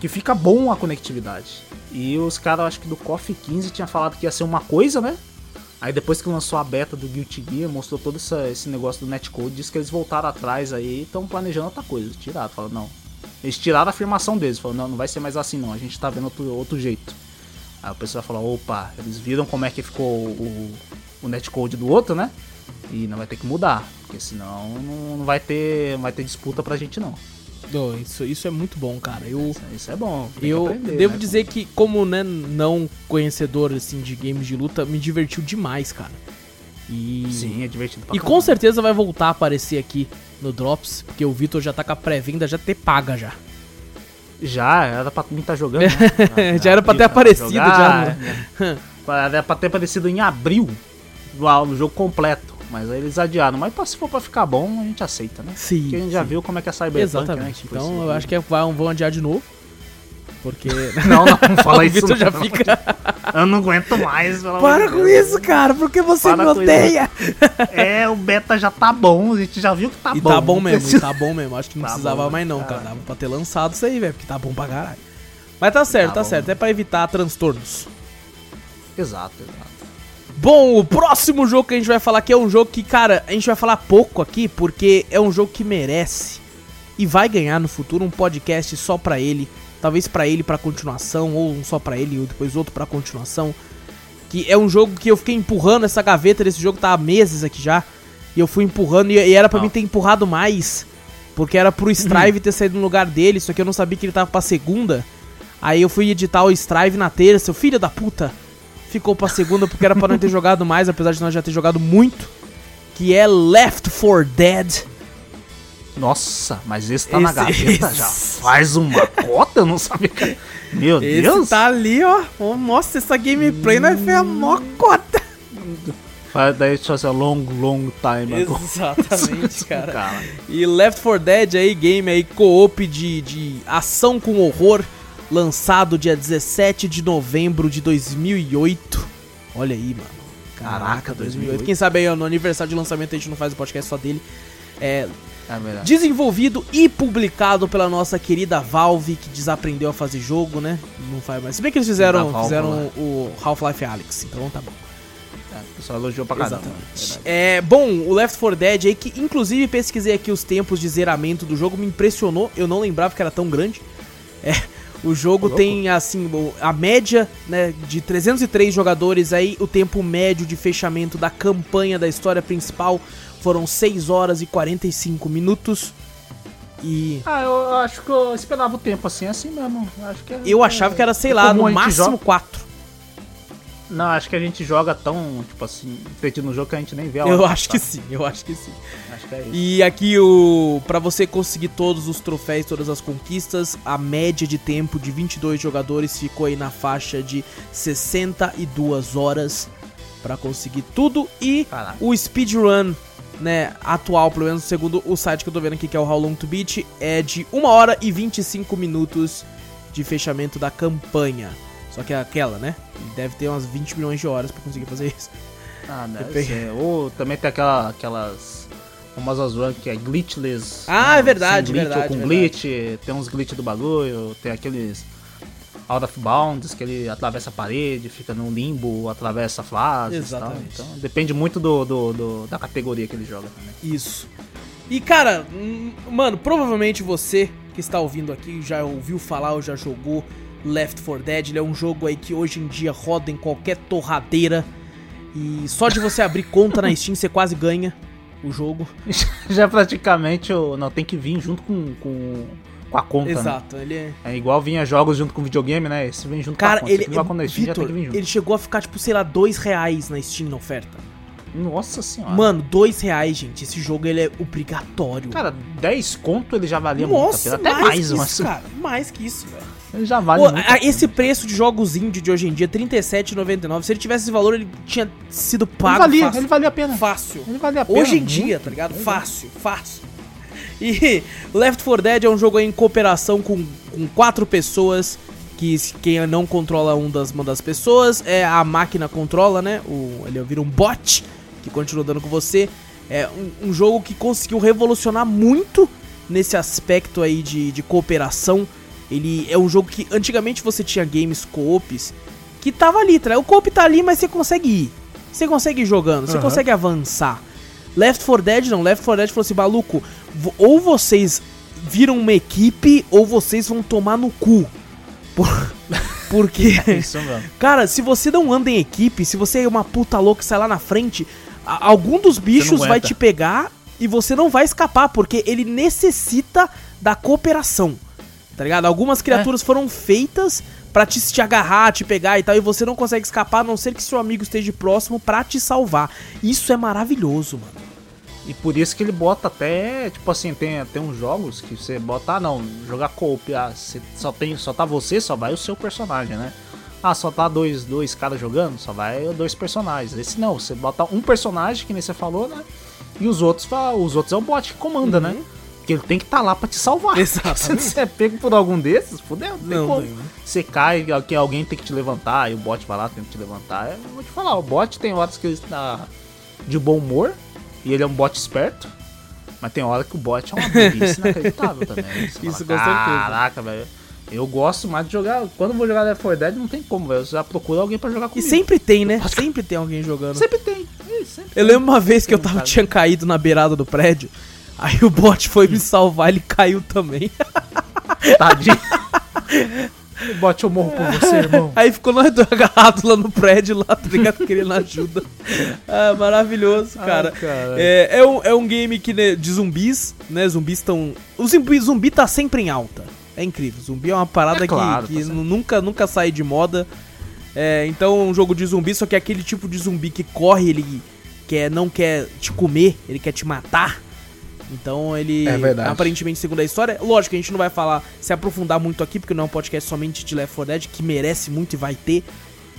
Que fica bom a conectividade. E os caras, acho que do KOF 15 tinha falado que ia ser uma coisa, né? Aí depois que lançou a beta do Guilty Gear, mostrou todo essa- esse negócio do netcode, disse que eles voltaram atrás aí e estão planejando outra coisa. Tiraram, falaram, não. Eles tiraram a afirmação deles, falaram, não, não vai ser mais assim não, a gente tá vendo outro, outro jeito. Aí o pessoal falou, opa, eles viram como é que ficou o, o netcode do outro, né? E não vai ter que mudar, porque senão não, vai ter, não vai ter disputa pra gente não. Ô, isso, isso é muito bom, cara. Eu, Isso, isso é bom. eu aprender, devo né, dizer que, como né, não conhecedor assim, de games de luta, me divertiu demais, cara. E. Sim, é divertido pra E com certeza vai voltar a aparecer aqui no Drops, porque o Vitor já tá com a pré-venda já ter paga já. Já, era pra mim estar jogando. né? [LAUGHS] Já era pra ter aparecido jogar, já, é. Era pra ter aparecido em abril no, no jogo completo. Mas aí eles adiaram. Mas se for pra ficar bom, a gente aceita, né? Sim. Porque a gente já sim. viu como é que é Cyberpunk, Exatamente. né? Tipo, então eu acho que é- vão adiar de novo. Porque. [LAUGHS] Não, não, não fala o isso. Vitor já não. fica. Eu não aguento mais, pelo amor Para de com Deus. isso, cara, porque você Para me odeia. É, o beta já tá bom, a gente já viu que tá E bom. tá bom não mesmo, e precisa- tá bom mesmo. Acho que não Tá precisava bom, mais não, cara. caralho. Dava pra ter lançado isso aí, velho, porque tá bom pra caralho. Mas tá certo, tá, Tá certo. É pra evitar transtornos. Exato, exato. Bom, o próximo jogo que a gente vai falar aqui é um jogo que, cara, a gente vai falar pouco aqui, porque é um jogo que merece e vai ganhar no futuro um podcast só pra ele. Talvez pra ele pra continuação, ou um só pra ele, ou depois outro pra continuação. Que é um jogo que eu fiquei empurrando essa gaveta desse jogo tá há meses aqui já. E eu fui empurrando, e, e era pra Ah. mim ter empurrado mais. Porque era pro Strive ter saído no lugar dele, só que eu não sabia que ele tava pra segunda. Aí eu fui editar o Strive na terça, o filho da puta. Ficou pra segunda porque era pra não ter [LAUGHS] jogado mais, apesar de nós já ter jogado muito. Que é Left 4 Dead. Nossa, mas esse tá na Esse- gaveta [LAUGHS] esse- já faz uma cota, eu não sabia que... Meu Esse Deus! tá ali, ó. Nossa, essa gameplay nós fez a mó cota. Daí só assim, long, long time ago. Exatamente, [LAUGHS] cara. cara. E Left 4 Dead aí, game aí, co-op de, de ação com horror, lançado dia 17 de novembro de 2008. Olha aí, mano. Caraca, 2008. 2008. Quem sabe aí no aniversário de lançamento a gente não faz o podcast só dele. É, é desenvolvido e publicado pela nossa querida Valve, que desaprendeu a fazer jogo, né? Não faz mais. Se bem que eles fizeram, fizeram o Half-Life Alyx, então tá bom. É, o pessoal elogiou pra caramba. Exatamente. É, bom, o Left 4 Dead aí, que inclusive pesquisei aqui os tempos de zeramento do jogo, me impressionou. Eu não lembrava que era tão grande. É, o jogo tem, assim, a média, né, de 303 jogadores aí, o tempo médio de fechamento da campanha da história principal foram 6 horas e 45 minutos. E. Ah, eu acho que eu esperava o tempo assim, assim mesmo. Acho que é, eu achava que era, sei é lá, no máximo 4. Não, acho que a gente joga tão, tipo assim, feito no jogo que a gente nem vê a hora. Eu acho que sim, eu acho que sim. Acho que é isso. E aqui o para você conseguir todos os troféus, todas as conquistas, a média de tempo de 22 jogadores ficou aí na faixa de 62 horas para conseguir tudo e Caraca. o speedrun né, atual, pelo menos segundo o site que eu tô vendo aqui, que é o How Long to Beat, é de 1 hora e 25 minutos de fechamento da campanha. Só que é aquela, né? Deve ter umas 20 milhões de horas para conseguir fazer isso. Ah, [LAUGHS] deve ser. Ou também tem aquela, aquelas famosas runs que é glitchless. Ah, né? é verdade, glitch verdade. Ou com verdade. glitch, tem uns glitch do bagulho, tem aqueles out of bounds, que ele atravessa a parede, fica no limbo, atravessa fases Exatamente. Então depende muito do, do, do, da categoria que ele joga também. Isso. E cara, hum, mano, provavelmente você que está ouvindo aqui já ouviu falar ou já jogou Left 4 Dead. Ele é um jogo aí que hoje em dia roda em qualquer torradeira. E só de você abrir conta na Steam você quase ganha o jogo. [LAUGHS] Já praticamente não tem que vir junto com, com com a conta. Né? Exato, né? ele é... é. igual vinha jogos junto com videogame, né? Esse vem junto Cara, com a conta. Ele, Steam, Victor, ele chegou a ficar, tipo, sei lá, dois reais na Steam na oferta. Nossa senhora. Mano, dois reais, gente. Esse jogo ele é obrigatório. Cara, 10 conto ele já valia Nossa, muito. Até mais, mais isso, cara. Mais que isso, velho. Ele já vale Pô, muito. Esse preço de jogos indie de hoje em dia, R$37,99. Se ele tivesse esse valor, ele tinha sido pago. Ele valia, fácil. ele valia a pena. Fácil. Ele valia a pena. Hoje em dia, tá ligado? Fácil, fácil. E Left 4 Dead é um jogo em cooperação com, com quatro pessoas. Que quem não controla um das, uma das pessoas é a máquina controla, né? O, ele vira um bot que continua dando com você. É um, um jogo que conseguiu revolucionar muito nesse aspecto aí de, de cooperação. Ele é um jogo que antigamente você tinha games co-ops que tava ali, tá? O co-op tá ali, mas você consegue ir. Você consegue ir jogando, você uhum. consegue avançar. Left 4 Dead não, Left 4 Dead falou assim, maluco, ou vocês viram uma equipe ou vocês vão tomar no cu. Por... [LAUGHS] Porque, é cara, se você não anda em equipe, se você é uma puta louca e sai lá na frente, algum dos bichos vai te pegar e você não vai escapar, porque ele necessita da cooperação. Tá ligado? Algumas criaturas é. foram feitas para te, te agarrar, te pegar e tal, e você não consegue escapar a não ser que seu amigo esteja próximo para te salvar. Isso é maravilhoso, mano. E por isso que ele bota até, tipo assim, tem, tem uns jogos que você bota, ah não, jogar coop, ah, só, tem, só tá você, só vai o seu personagem, né? Ah, só tá dois, dois caras jogando, só vai dois personagens. Esse não, você bota um personagem, que nem você falou, né? E os outros, os outros é o bot que comanda, né? uhum. né? Porque ele tem que estar tá lá pra te salvar. [LAUGHS] Exato. Se você é pego por algum desses, fudeu, não, não tem. Você cai, que alguém tem que te levantar, e o bot vai lá, tem que te levantar. Eu vou te falar, o bot tem horas que ele está de bom humor, e ele é um bot esperto. Mas tem hora que o bot é uma delícia [LAUGHS] inacreditável também. Você Isso fala. Caraca, velho. Eu gosto mais de jogar. Quando eu vou jogar Left 4 Dead, não tem como, velho. Eu já procuro alguém pra jogar comigo. E sempre tem, né? Sempre tem alguém jogando. Sempre tem. sempre eu lembro uma vez que eu tava, tinha caído na beirada do prédio. Aí o bot foi me salvar, ele caiu também. [LAUGHS] Tadinho. O bot eu morro por você, irmão. Aí ficou nós dois agarrados lá no prédio, lá, tá ligado? Querendo ajuda. Ah, maravilhoso, cara. Ai, é, é, um, é um game que, né, de zumbis, né? Zumbis estão. O zumbi, zumbi tá sempre em alta. É incrível. Zumbi é uma parada é claro, que, que tá nunca, nunca sai de moda. É, então, um jogo de zumbi, só que é aquele tipo de zumbi que corre, ele quer, não quer te comer, ele quer te matar. Então ele. É verdade. Aparentemente, segundo a história. Lógico, a gente não vai falar, se aprofundar muito aqui, porque não é um podcast somente de Left 4 Dead, que merece muito e vai ter.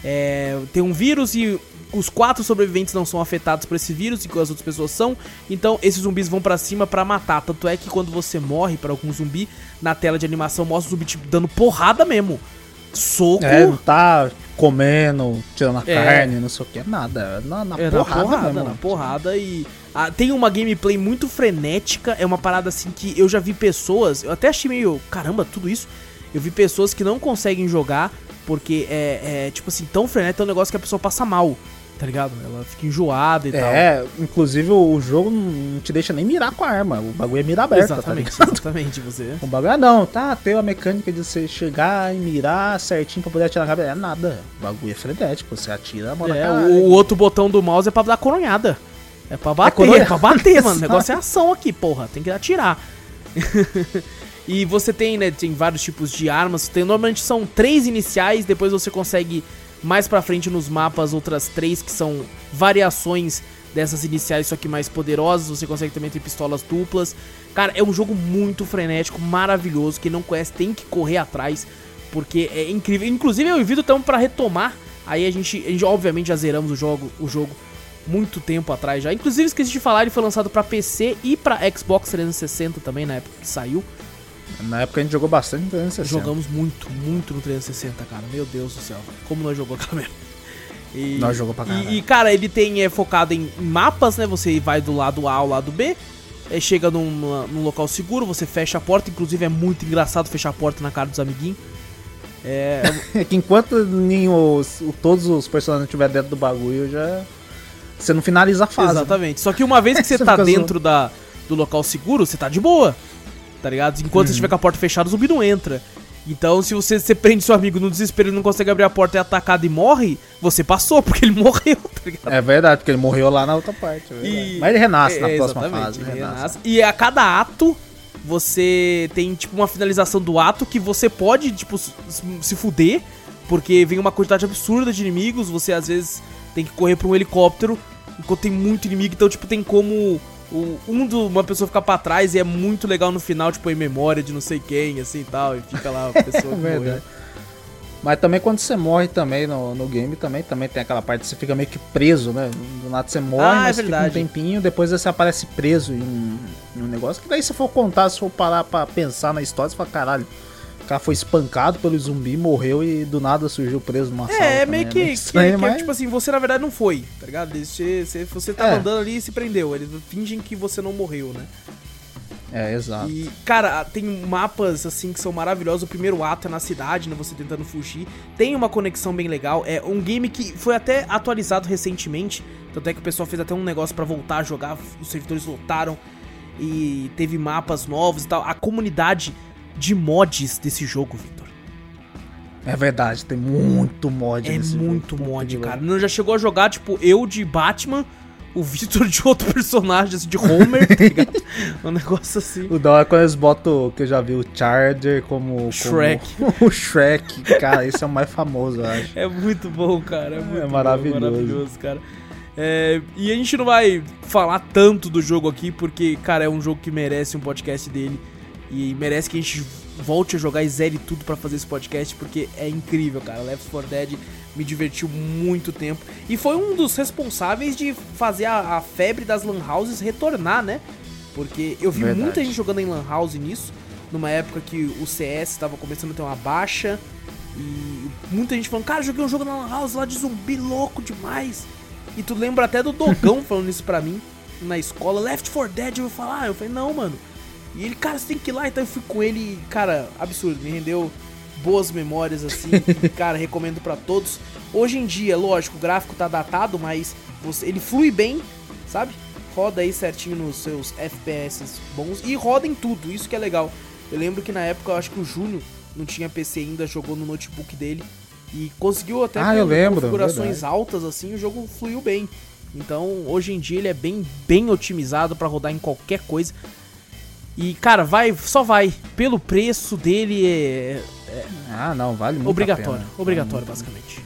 É, tem um vírus e os quatro sobreviventes não são afetados por esse vírus, enquanto as outras pessoas são. Então esses zumbis vão pra cima pra matar. Tanto é que quando você morre pra algum zumbi, na tela de animação mostra o zumbi tipo, dando porrada mesmo. Soco. É, não tá comendo, tirando a É. carne, não sei o que, nada. Na, na É, porrada, na porrada, mesmo. na porrada e ah, tem uma gameplay muito frenética, é uma parada assim que eu já vi pessoas, eu até achei meio, caramba, tudo isso. Eu vi pessoas que não conseguem jogar porque é, é, tipo assim, tão frenético, é um negócio que a pessoa passa mal, tá ligado? Ela fica enjoada e tal. É, inclusive o jogo não te deixa nem mirar com a arma. O bagulho é mira aberta, exatamente, tá exatamente, você. O bagulho é não, tá? Tem a mecânica de você chegar e mirar certinho pra poder atirar na cabeça. É nada. O bagulho é frenético. Você atira, mano. É, o, o outro botão do mouse é pra dar coronhada. É pra bater, é, coronhada. pra bater, mano. [LAUGHS] O negócio é ação aqui, porra. Tem que atirar. [LAUGHS] e você tem, né, tem vários tipos de armas. Tem, normalmente são três iniciais, depois você consegue mais pra frente nos mapas outras três que são variações dessas iniciais, só que mais poderosas. Você consegue também ter pistolas duplas. Cara, é um jogo muito frenético, maravilhoso. Quem não conhece tem que correr atrás, porque é incrível. Inclusive, eu e o Vitor pra retomar. Aí a gente, a gente, obviamente, já zeramos o jogo, o jogo muito tempo atrás já. Inclusive, esqueci de falar, ele foi lançado pra PC e pra Xbox 360 também, na época que saiu. Na época a gente jogou bastante no 360. Jogamos muito, muito no 360, cara. Meu Deus do céu. Como nós jogamos aquela merda. E, Nós jogou pra caralho. E, cara, ele tem é focado em mapas, né? Você vai do lado A ao lado B. é, chega num, num local seguro, você fecha a porta. Inclusive é muito engraçado fechar a porta na cara dos amiguinhos. É, [LAUGHS] É que enquanto nem os, o- todos os personagens estiverem dentro do bagulho, já. Você não finaliza a fase. né? Exatamente. Só que uma vez que você [LAUGHS] Você tá dentro da, do local seguro, você tá de boa. Tá ligado? Enquanto Uhum. você estiver com a porta fechada, o zumbi não entra. Então, se você, você prende seu amigo no desespero e não consegue abrir a porta e é atacado e morre, você passou, [LAUGHS] porque ele morreu, tá ligado? É verdade, porque ele morreu lá na outra parte. é. E- Mas ele renasce na É, próxima exatamente, fase. ele renasce. renasce. E a cada ato, você tem, tipo, uma finalização do ato que você pode, tipo, se fuder, porque vem uma quantidade absurda de inimigos, você às vezes tem que correr pra um helicóptero, enquanto tem muito inimigo, então, tipo, tem como um do, uma pessoa ficar pra trás e é muito legal no final, tipo, em memória de não sei quem, assim e tal, e fica lá a [LAUGHS] pessoa que morreu. Mas também quando você morre também no, no game, também, também tem aquela parte que você fica meio que preso, né? Do nada você morre, Ah, é mas fica verdade. um tempinho, depois você aparece preso em um, em um negócio. Que daí se for contar, se for parar pra pensar na história, você fala, caralho, cara foi espancado pelo zumbi, morreu e do nada surgiu preso numa sala. É, é também, meio que, que- estranho, que, mas- tipo assim, você na verdade não foi, tá ligado? Você, você, você tava É. andando ali e se prendeu. Eles fingem que você não morreu, né? É, exato. E, cara, tem mapas assim que são maravilhosos. O primeiro ato é na cidade, né? Você tentando fugir. Tem uma conexão bem legal. É um game que foi até atualizado recentemente. Tanto é que o pessoal fez até um negócio pra voltar a jogar. Os servidores lotaram. E teve mapas novos e tal. A comunidade de mods desse jogo, Victor. É verdade, tem muito mod É nesse jogo. muito Puta mod, cara. Não já chegou a jogar, tipo, eu de Batman, o Victor de outro [LAUGHS] personagem, assim, de Homer, tá ligado? [LAUGHS] um negócio assim. O da hora é quando eles botam, que eu já vi, o Charger como... como- Shrek. [LAUGHS] o Shrek, cara, esse é o mais famoso, eu acho. É muito bom, cara. É, muito bom, maravilhoso. maravilhoso, cara. É, e a gente não vai falar tanto do jogo aqui, porque, cara, é um jogo que merece um podcast dele. E merece que a gente volte a jogar e zere tudo pra fazer esse podcast, porque é incrível, cara. Left 4 Dead me divertiu muito tempo. E foi um dos responsáveis de fazer a, a febre das lan houses retornar, né? Porque eu vi Verdade. muita gente jogando em lan house nisso, numa época que o CS estava começando a ter uma baixa. E muita gente falando, cara, joguei um jogo na Lan House lá de zumbi louco demais. E tu lembra até do Dogão [LAUGHS] falando isso pra mim na escola, Left 4 Dead, eu falar, eu falei, não, mano. E ele, cara, você tem que ir lá, então eu fui com ele, e, cara, absurdo, me rendeu boas memórias, assim, [LAUGHS] cara, recomendo pra todos. Hoje em dia, lógico, o gráfico tá datado, mas você, ele flui bem, sabe? Roda aí certinho nos seus FPS bons e roda em tudo, isso que é legal. Eu lembro que na época, eu acho que o Júnior não tinha PC ainda, jogou no notebook dele e conseguiu até Ah, eu lembro, configurações verdade. altas assim, o jogo fluiu bem. Então, hoje em dia ele é bem bem otimizado pra rodar em qualquer coisa. E cara, vai, só vai. Pelo preço dele é, é Ah, não, vale muito obrigatório, obrigatório basicamente.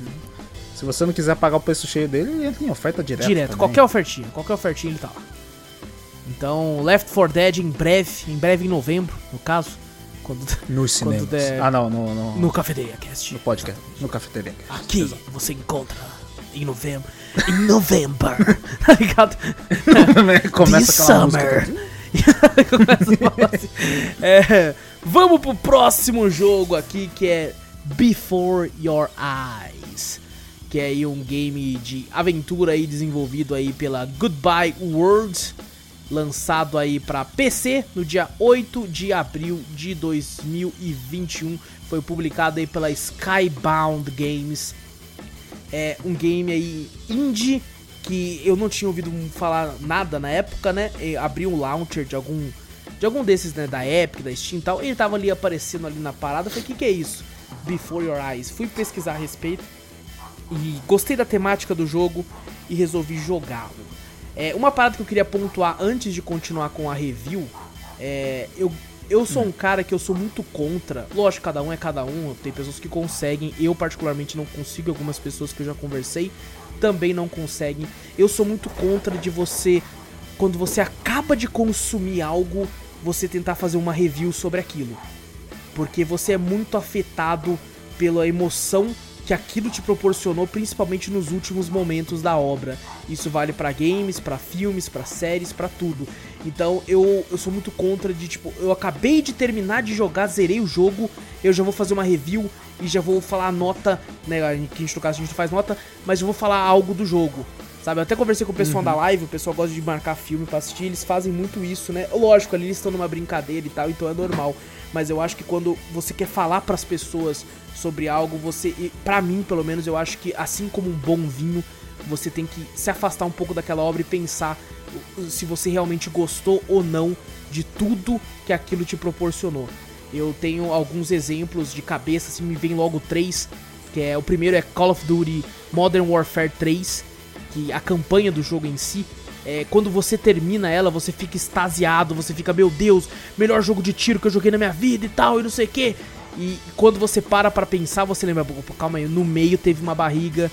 Se você não quiser pagar o preço cheio dele, ele entra em oferta direta. Direto, também. qualquer ofertinha, qualquer ofertinha ele tá lá. Então, Left 4 Dead em breve, em breve em novembro, no caso, quando [LAUGHS] Nos quando cinemas. der- Ah, não, no, no, no Cafeteria Cast. no podcast. No cafeteria. Aqui você encontra em novembro. Em novembro. [LAUGHS] tá ligado? [LAUGHS] Começa This aquela summer. música. Assim. [LAUGHS] É, vamos pro próximo jogo aqui que é Before Your Eyes. Que é aí um game de aventura aí desenvolvido aí pela Goodbye World. Lançado aí para PC no dia 8 de abril de 2021. Foi publicado aí pela Skybound Games. É um game aí indie que eu não tinha ouvido falar nada na época, né? E abri um launcher de algum de algum desses, né, da Epic, da Steam e tal. Ele tava ali aparecendo ali na parada. Eu falei, o que, que é isso? Before Your Eyes. Fui pesquisar a respeito e gostei da temática do jogo e resolvi jogá-lo. É, uma parada que eu queria pontuar antes de continuar com a review é, eu, eu sou um cara que eu sou muito contra. Lógico, cada um é cada um. Tem pessoas que conseguem. Eu, particularmente, não consigo. Algumas pessoas que eu já conversei também não conseguem. Eu sou muito contra de você, quando você acaba de consumir algo, você tentar fazer uma review sobre aquilo. Porque você é muito afetado pela emoção que aquilo te proporcionou, principalmente nos últimos momentos da obra. Isso vale pra games, pra filmes, pra séries, pra tudo. Então eu, eu sou muito contra de tipo, eu acabei de terminar de jogar, zerei o jogo, eu já vou fazer uma review e já vou falar a nota, né? Que a gente no caso a gente não faz nota, mas eu vou falar algo do jogo. Sabe, eu até conversei com o pessoal da live, o pessoal gosta de marcar filme pra assistir, eles fazem muito isso, né? Lógico, ali eles estão numa brincadeira e tal, então é normal. Mas eu acho que quando você quer falar pras pessoas sobre algo, você, pra mim pelo menos, eu acho que assim como um bom vinho, você tem que se afastar um pouco daquela obra e pensar se você realmente gostou ou não de tudo que aquilo te proporcionou. Eu tenho alguns exemplos de cabeça, assim, me vem logo três, que é o primeiro é Call of Duty Modern Warfare 3, que a campanha do jogo em si, é, quando você termina ela, você fica extasiado, você fica, meu Deus, melhor jogo de tiro que eu joguei na minha vida e tal, e não sei o que. E quando você para pra pensar, você lembra, calma aí, no meio teve uma barriga,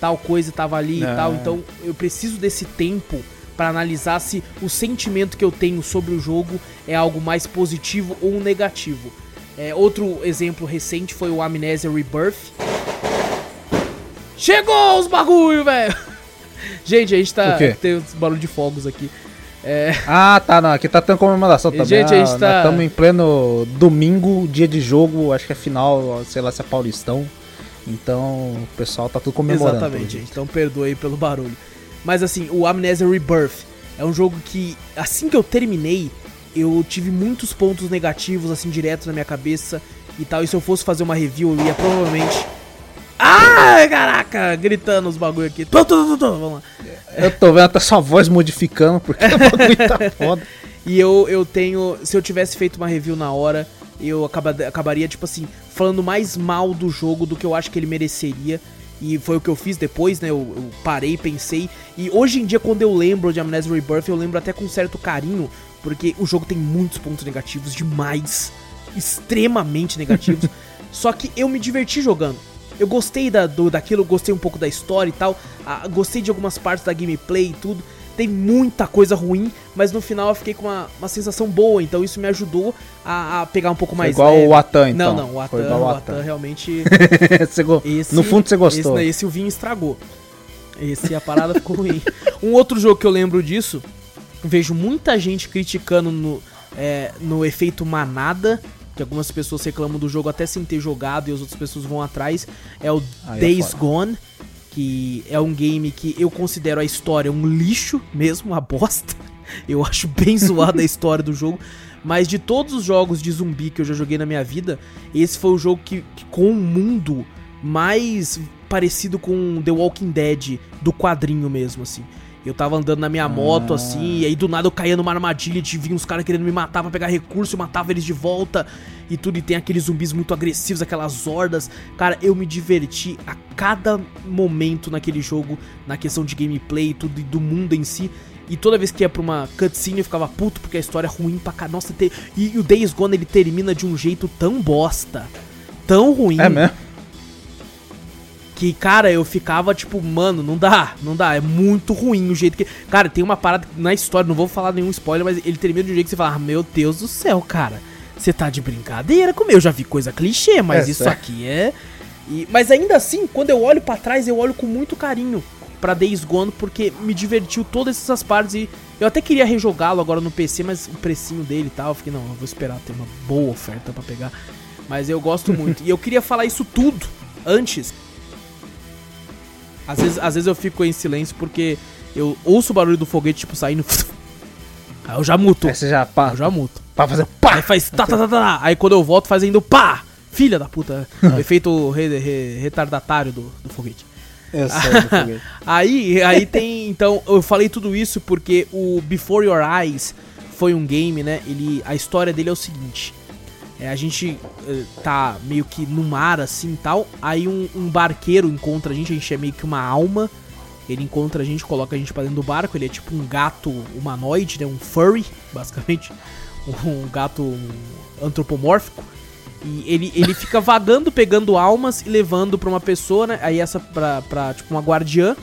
tal coisa tava ali É. e tal, então eu preciso desse tempo pra analisar se o sentimento que eu tenho sobre o jogo é algo mais positivo ou negativo. É, outro exemplo recente foi o Amnesia Rebirth. Chegou os bagulho, velho! [LAUGHS] Gente, a gente tá. O quê? Tem uns barulho de fogos aqui. É, Ah, tá, não. Aqui tá tendo comemoração também. Gente, a gente Ah, tá- estamos em pleno domingo, dia de jogo, acho que é final, sei lá se é Paulistão. Então o pessoal tá tudo comemorando. Exatamente, gente. Então perdoe pelo barulho. Mas assim, o Amnesia Rebirth é um jogo que, assim que eu terminei, eu tive muitos pontos negativos, assim, direto na minha cabeça e tal. E se eu fosse fazer uma review, eu ia provavelmente. Ai, caraca! Gritando os bagulho aqui. Tô, tô, tô, tô, Vamos lá. Eu tô vendo até sua voz modificando, porque o bagulho tá [LAUGHS] foda. E eu, eu tenho. Se eu tivesse feito uma review na hora, eu acaba- acabaria, tipo assim, falando mais mal do jogo do que eu acho que ele mereceria. E foi o que eu fiz depois, né? Eu, eu parei, pensei. E hoje em dia, quando eu lembro de Amnesia Rebirth, eu lembro até com certo carinho, porque o jogo tem muitos pontos negativos, demais. Extremamente negativos. [LAUGHS] Só que eu me diverti jogando. Eu gostei da, do, daquilo, gostei um pouco da história e tal. ah, gostei de algumas partes da gameplay e tudo. Tem muita coisa ruim, mas no final eu fiquei com uma, uma sensação boa. Então isso me ajudou a, a pegar um pouco Foi mais igual leve. o Atan, então. Não, não, o Foi Atan, o Atan realmente. [LAUGHS] Você go- Esse, no fundo você gostou. Esse, esse o vinho estragou. Esse a parada ficou ruim. [LAUGHS] Um outro jogo que eu lembro disso, vejo muita gente criticando no, é, no efeito manada. Que algumas pessoas reclamam do jogo até sem ter jogado e as outras pessoas vão atrás. É o Aí é Days foda. Gone. Que é um game que eu considero a história um lixo mesmo, uma bosta. Eu acho bem [LAUGHS] zoada a história do jogo. Mas de todos os jogos de zumbi que eu já joguei na minha vida, esse foi o jogo que, que com um mundo mais parecido com The Walking Dead do quadrinho mesmo, assim. Eu tava andando na minha moto, Ah. assim, e aí do nada eu caía numa armadilha de vir uns caras querendo me matar pra pegar recurso, eu matava eles de volta e tudo, e tem aqueles zumbis muito agressivos, aquelas hordas. Cara, eu me diverti a cada momento naquele jogo, na questão de gameplay e tudo, e do mundo em si. E toda vez que ia pra uma cutscene eu ficava puto porque a história é ruim pra caralho. Nossa, te... e, e o Days Gone ele termina de um jeito tão bosta, tão ruim. É mesmo? Que, cara, eu ficava tipo, mano, não dá, não dá, é muito ruim o jeito que. Cara, tem uma parada na história, não vou falar nenhum spoiler, mas ele termina de um jeito que você fala, ah, meu Deus do céu, cara, você tá de brincadeira comigo. Eu já vi coisa clichê, mas É, isso certo. aqui é. E, mas ainda assim, quando eu olho para trás, eu olho com muito carinho pra Days Gone, porque me divertiu todas essas partes e eu até queria rejogá-lo agora no PC, mas o precinho dele e tal, eu fiquei, não, eu vou esperar ter uma boa oferta para pegar. Mas eu gosto muito. e eu queria falar isso tudo antes. Às vezes, às vezes eu fico em silêncio porque eu ouço o barulho do foguete, tipo, saindo. Aí eu já muto. Aí você já pá. Eu já muto. Pra fazer pá. Aí faz tá, tá, tá, tá. Aí quando eu volto fazendo pá! Filha da puta. [LAUGHS] o efeito re- re- retardatário do, do foguete. Eu sei do foguete. [LAUGHS] aí, aí tem. Então, eu falei tudo isso porque o Before Your Eyes foi um game, né? Ele, a história dele é o seguinte. É, a gente eh, tá meio que no mar assim e tal. Aí um, um barqueiro encontra a gente, a gente é meio que uma alma. Ele encontra a gente, coloca a gente pra dentro do barco. Ele é tipo um gato humanoide, né? Um furry, [LAUGHS] basicamente. Um gato antropomórfico. E ele, ele [LAUGHS] fica vagando, pegando almas e levando pra uma pessoa, né? Aí essa pra, pra tipo uma guardiã.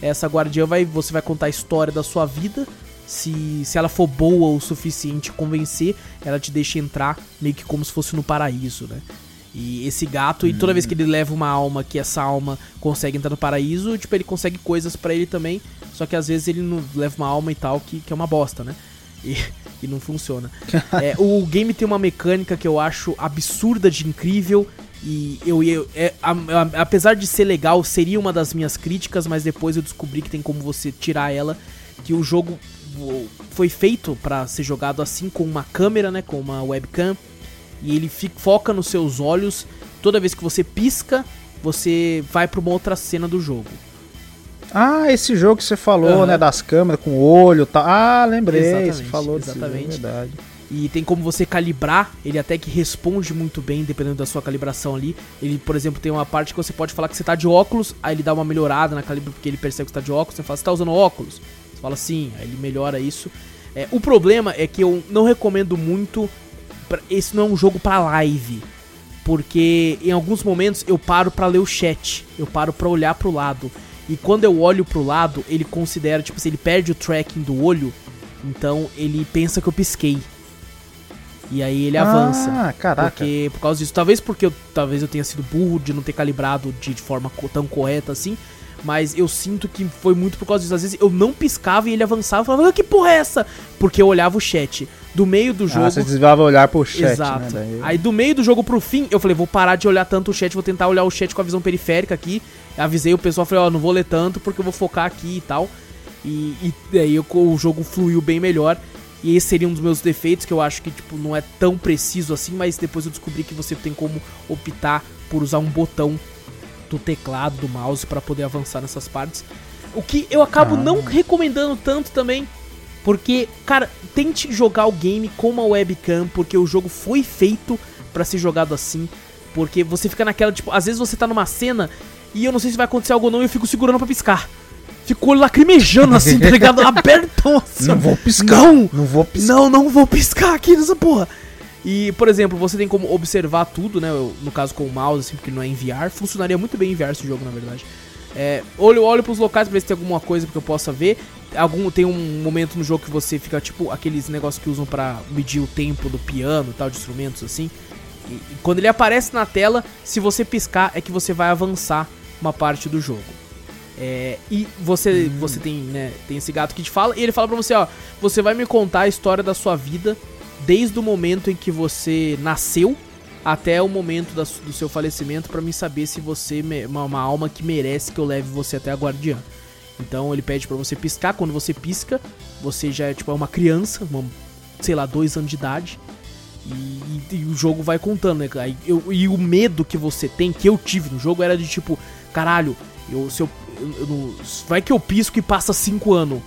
Essa guardiã vai. Você vai contar a história da sua vida. Se, se ela for boa o suficiente convencer, ela te deixa entrar meio que como se fosse no paraíso, né? E esse gato, e toda vez que ele leva uma alma, que essa alma consegue entrar no paraíso, tipo, ele consegue coisas pra ele também. Só que às vezes ele não leva uma alma e tal, que, que é uma bosta, né? [LAUGHS] E, e não funciona. [LAUGHS] É, o game tem uma mecânica que eu acho absurda de incrível. E eu, eu é, a- a- apesar de ser legal, seria uma das minhas críticas, mas depois eu descobri que tem como você tirar ela. Que o jogo foi feito pra ser jogado assim com uma câmera, né? Com uma webcam. E ele foca nos seus olhos. Toda vez que você pisca, você vai pra uma outra cena do jogo. Ah, esse jogo que você falou, Aham. né? Das câmeras com o olho e tal. Ah, lembrei. Exatamente, você falou jogo, exatamente. é verdade. E tem como você calibrar, ele até que responde muito bem, dependendo da sua calibração ali. Ele, por exemplo, tem uma parte que você pode falar que você tá de óculos, aí ele dá uma melhorada na calibra porque ele percebe que você tá de óculos. Você fala, você tá usando óculos? Fala sim, aí ele melhora isso. É, o problema é que eu não recomendo muito. pra- esse não é um jogo pra live. Porque em alguns momentos eu paro pra ler o chat, eu paro pra olhar pro lado. E quando eu olho pro lado, ele considera, tipo, se ele perde o tracking do olho, então ele pensa que eu pisquei. E aí ele avança. Ah, caraca. Porque por causa disso, talvez porque eu, talvez eu tenha sido burro de não ter calibrado de, de forma co- tão correta assim, mas eu sinto que foi muito por causa disso. Às vezes eu não piscava e ele avançava e falava: "Ah, "Que porra é essa?" Porque eu olhava o chat. Do meio do jogo, Ah, você desviava olhar pro chat, Exato. né? Daí- Aí do meio do jogo pro fim, eu falei, vou parar de olhar tanto o chat, vou tentar olhar o chat com a visão periférica aqui. Avisei o pessoal, falei, ó, não vou ler tanto porque eu vou focar aqui e tal. E, e aí eu- o jogo fluiu bem melhor. E esse seria um dos meus defeitos, que eu acho que tipo, não é tão preciso assim, mas depois eu descobri que você tem como optar por usar um botão do teclado, do mouse, pra poder avançar nessas partes. O que eu acabo Ah. não recomendando tanto também, porque, cara, tente jogar o game com uma webcam, porque o jogo foi feito pra ser jogado assim. Porque você fica naquela, tipo, às vezes você tá numa cena e eu não sei se vai acontecer algo ou não e eu fico segurando pra piscar. Fico o olho lacrimejando assim, tá ligado? [LAUGHS] Abertão assim. Não vou piscar. Não! Não vou piscar. Não, não vou piscar aqui nessa porra. E, por exemplo, você tem como observar tudo, né? No caso com o mouse, assim, porque não é em VR. Funcionaria muito bem em VR esse jogo, na verdade. É, olho, olho pros locais pra ver se tem alguma coisa que eu possa ver. Algum, tem um momento no jogo que você fica, tipo, aqueles negócios que usam pra medir o tempo do piano e tal, de instrumentos assim. E, e quando ele aparece na tela, se você piscar, é que você vai avançar uma parte do jogo. É, e você, você tem, né, tem esse gato que te fala, e ele fala pra você, ó, você vai me contar a história da sua vida desde o momento em que você nasceu até o momento da do seu falecimento pra mim saber se você é uma, uma alma que merece que eu leve você até a guardiã. Então ele pede pra você piscar, quando você pisca, você já é tipo é uma criança, uma, sei lá, dois anos de idade. E, e- e o jogo vai contando, né? Aí eu- e o medo que você tem, que eu tive no jogo, era de tipo, caralho, eu, se eu, eu- eu vai que eu pisco e passa cinco anos.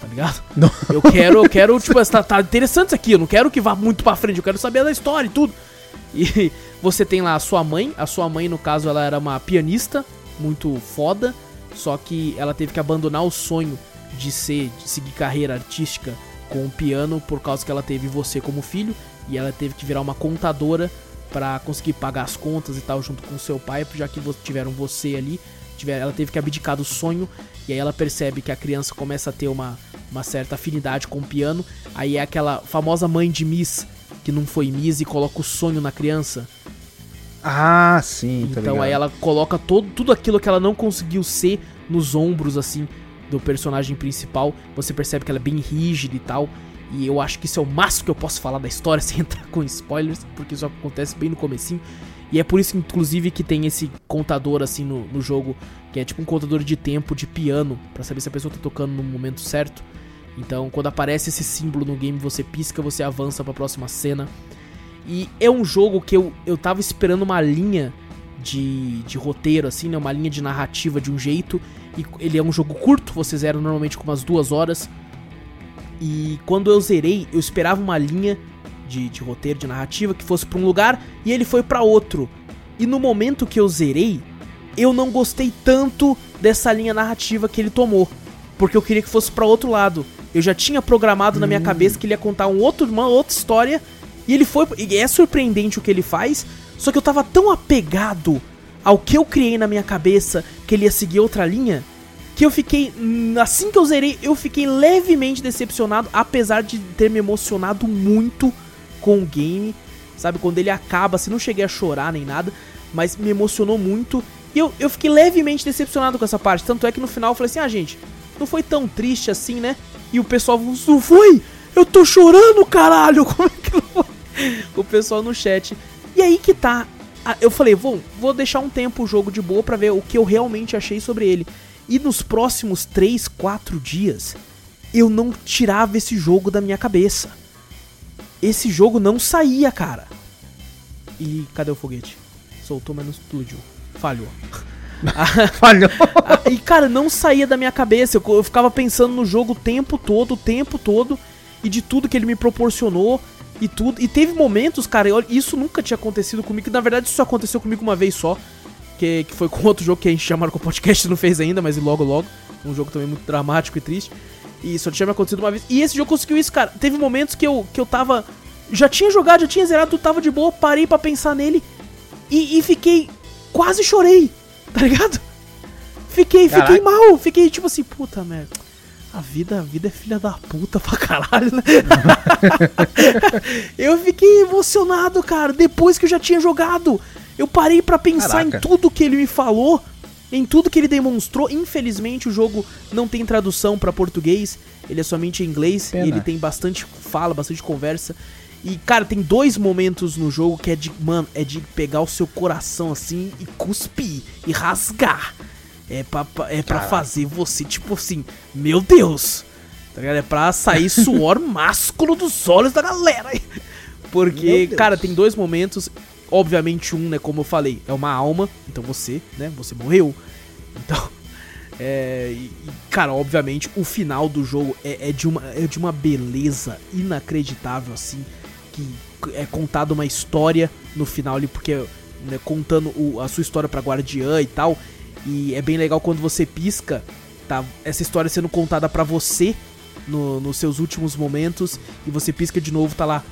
Tá ligado? Não. Eu quero, eu quero, tipo, tá, tá interessante isso aqui, eu não quero que vá muito pra frente, eu quero saber da história e tudo. E [LAUGHS] você tem lá a sua mãe, a sua mãe, no caso, ela era uma pianista muito foda, só que ela teve que abandonar o sonho de ser, de seguir carreira artística com o piano por causa que ela teve você como filho e ela teve que virar uma contadora pra conseguir pagar as contas e tal junto com seu pai, já que tiveram você ali, tiver, ela teve que abdicar do sonho e aí ela percebe que a criança começa a ter uma, uma certa afinidade com o piano, aí é aquela famosa mãe de Miss que não foi Miss e coloca o sonho na criança. Ah, sim, tá Então ligado. aí ela coloca todo, tudo aquilo que ela não conseguiu ser nos ombros, assim, do personagem principal. Você percebe que ela é bem rígida e tal. E eu acho que isso é o máximo que eu posso falar da história [LAUGHS] sem entrar com spoilers, porque isso acontece bem no comecinho. E é por isso, inclusive, que tem esse contador assim no, no jogo, que é tipo um contador de tempo de piano, para saber se a pessoa tá tocando no momento certo. Então, quando aparece esse símbolo no game, você pisca, você avança para a próxima cena. E é um jogo que eu, eu tava esperando uma linha de, de roteiro, assim, né? Uma linha de narrativa de um jeito. E ele é um jogo curto, você zera normalmente com umas duas horas. E quando eu zerei, eu esperava uma linha de, de roteiro, de narrativa, que fosse para um lugar e ele foi para outro. E no momento que eu zerei, eu não gostei tanto dessa linha narrativa que ele tomou. Porque eu queria que fosse para outro lado. Eu já tinha programado hum. na minha hum. cabeça que ele ia contar um outro, uma outra história. E ele foi. E é surpreendente o que ele faz. Só que eu tava tão apegado ao que eu criei na minha cabeça que ele ia seguir outra linha. Que eu fiquei. Assim que eu zerei, eu fiquei levemente decepcionado. Apesar de ter me emocionado muito com o game. Sabe? Quando ele acaba, assim, não cheguei a chorar nem nada. Mas me emocionou muito. E eu, eu fiquei levemente decepcionado com essa parte. Tanto é que no final eu falei assim: ah, gente, não foi tão triste assim, né? E o pessoal não foi! Eu tô chorando, caralho! [LAUGHS] Como é que não foi? O pessoal no chat. E aí que tá. Eu falei, vou, vou deixar um tempo o jogo de boa para ver o que eu realmente achei sobre ele. E nos próximos 3, 4 dias, eu não tirava esse jogo da minha cabeça. Esse jogo não saía, cara. E cadê o foguete? Soltou, mas não explodiu. Falhou. [LAUGHS] Falhou. e, cara, não saía da minha cabeça. Eu, eu, ficava pensando no jogo o tempo todo, o tempo todo. E de tudo que ele me proporcionou. E tudo. E teve momentos, cara, eu, isso nunca tinha acontecido comigo. Na verdade, isso só aconteceu comigo uma vez só. Que, que foi com outro jogo que a gente chamaram com o podcast não fez ainda, mas logo logo. Um jogo também muito dramático e triste. E só tinha me acontecido uma vez. E esse jogo conseguiu isso, cara. Teve momentos que eu, que eu tava. Já tinha jogado, já tinha zerado, tudo tava de boa, parei para pensar nele. E, e fiquei. Quase chorei. [LAUGHS] Tá ligado? Fiquei, Caraca. fiquei mal, fiquei tipo assim, puta merda. A vida, a vida é filha da puta pra caralho, né? [LAUGHS] eu fiquei emocionado, cara, depois que eu já tinha jogado. Eu parei para pensar Caraca. em tudo que ele me falou, em tudo que ele demonstrou. Infelizmente o jogo não tem tradução para português, ele é somente em inglês, e ele tem bastante fala, bastante conversa. E, cara, tem dois momentos no jogo que é de, mano, é de pegar o seu coração assim e cuspir e rasgar. É pra, é pra fazer você, tipo assim, meu Deus! Tá ligado? É pra sair [LAUGHS] suor másculo dos olhos da galera. Porque, cara, tem dois momentos. Obviamente, um, né, como eu falei, é uma alma. Então você, né, você morreu. Então. [LAUGHS] É, e, cara, obviamente, o final do jogo é, é, de uma, é de uma beleza inacreditável, assim que é contada uma história no final ali, porque né, contando o, a sua história pra guardiã e tal. E é bem legal quando você pisca, tá? Essa história sendo contada para você no, nos seus últimos momentos. E você pisca de novo, tá lá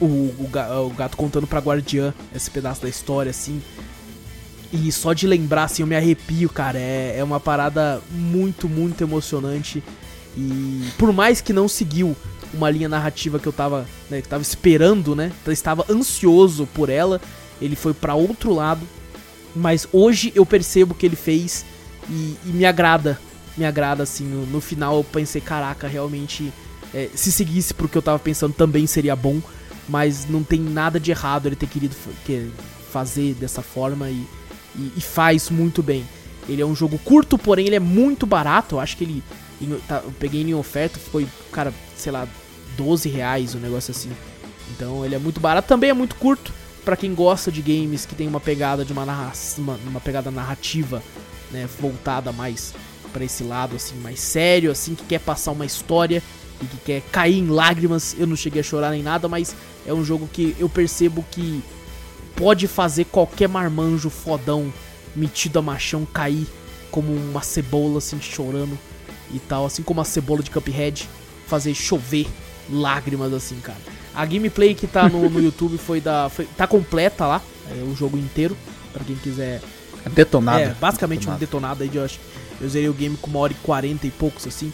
o, o, o gato contando pra guardiã esse pedaço da história, assim. E só de lembrar, assim, eu me arrepio, cara. É, é uma parada muito, muito emocionante. E por mais que não seguiu uma linha narrativa que eu tava, né, que tava esperando, né? Eu estava ansioso por ela. Ele foi para outro lado, mas hoje eu percebo que ele fez e, e me agrada, me agrada assim. No, no, final eu pensei, caraca, realmente, é, se seguisse pro que eu tava pensando também seria bom, mas não tem nada de errado ele ter querido que, fazer dessa forma e, e, e faz muito bem. Ele é um jogo curto, porém ele é muito barato. Eu acho que ele. Tá, eu peguei em oferta, foi, cara, sei lá, 12 reais, um negócio assim. Então ele é muito barato, também é muito curto para quem gosta de games que tem uma pegada de uma, narra uma, uma pegada narrativa, né, voltada mais para esse lado assim, mais sério, assim, que quer passar uma história e que quer cair em lágrimas. Eu não cheguei a chorar nem nada, mas é um jogo que eu percebo que pode fazer qualquer marmanjo fodão metido a machão cair como uma cebola assim chorando e tal, assim como a cebola de Cuphead fazer chover lágrimas assim, cara. A gameplay que tá no, no [LAUGHS] YouTube foi da. Foi, tá completa lá, é, o jogo inteiro, para quem quiser. É detonado. É, basicamente detonado. um detonado aí de eu acho. Eu zerei o game com uma hora e quarenta e poucos, assim.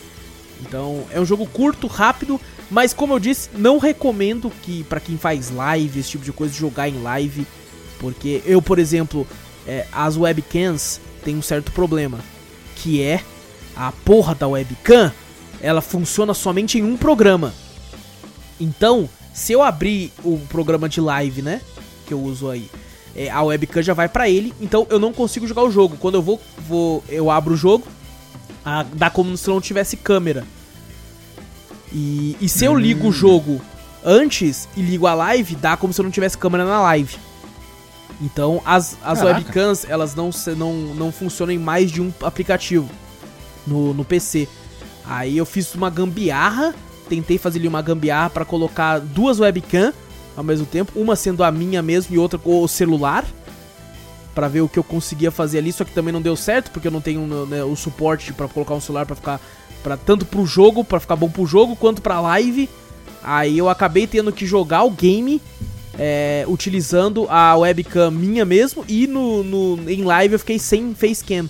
Então, é um jogo curto, rápido, mas como eu disse, não recomendo que para quem faz live, esse tipo de coisa, jogar em live. Porque eu, por exemplo, é, as webcams têm um certo problema, que é a porra da webcam, ela funciona somente em um programa. Então, se eu abrir o programa de live, né, que eu uso aí, é, a webcam já vai pra ele, então eu não consigo jogar o jogo. Quando eu vou, vou eu abro o jogo, a, dá como se não tivesse câmera. E, e se eu ligo o jogo antes e ligo a live, dá como se eu não tivesse câmera na live. Então as, as webcams elas não, não, não funcionam em mais de um aplicativo no, no PC. Aí eu fiz uma gambiarra, tentei fazer ali uma gambiarra para colocar duas webcams ao mesmo tempo, uma sendo a minha mesmo e outra com o celular, para ver o que eu conseguia fazer ali, só que também não deu certo porque eu não tenho né, o suporte para colocar um celular para ficar para tanto pro jogo, para ficar bom pro jogo, quanto pra live. Aí eu acabei tendo que jogar o game é, utilizando a webcam minha mesmo e no, no, em live eu fiquei sem facecam,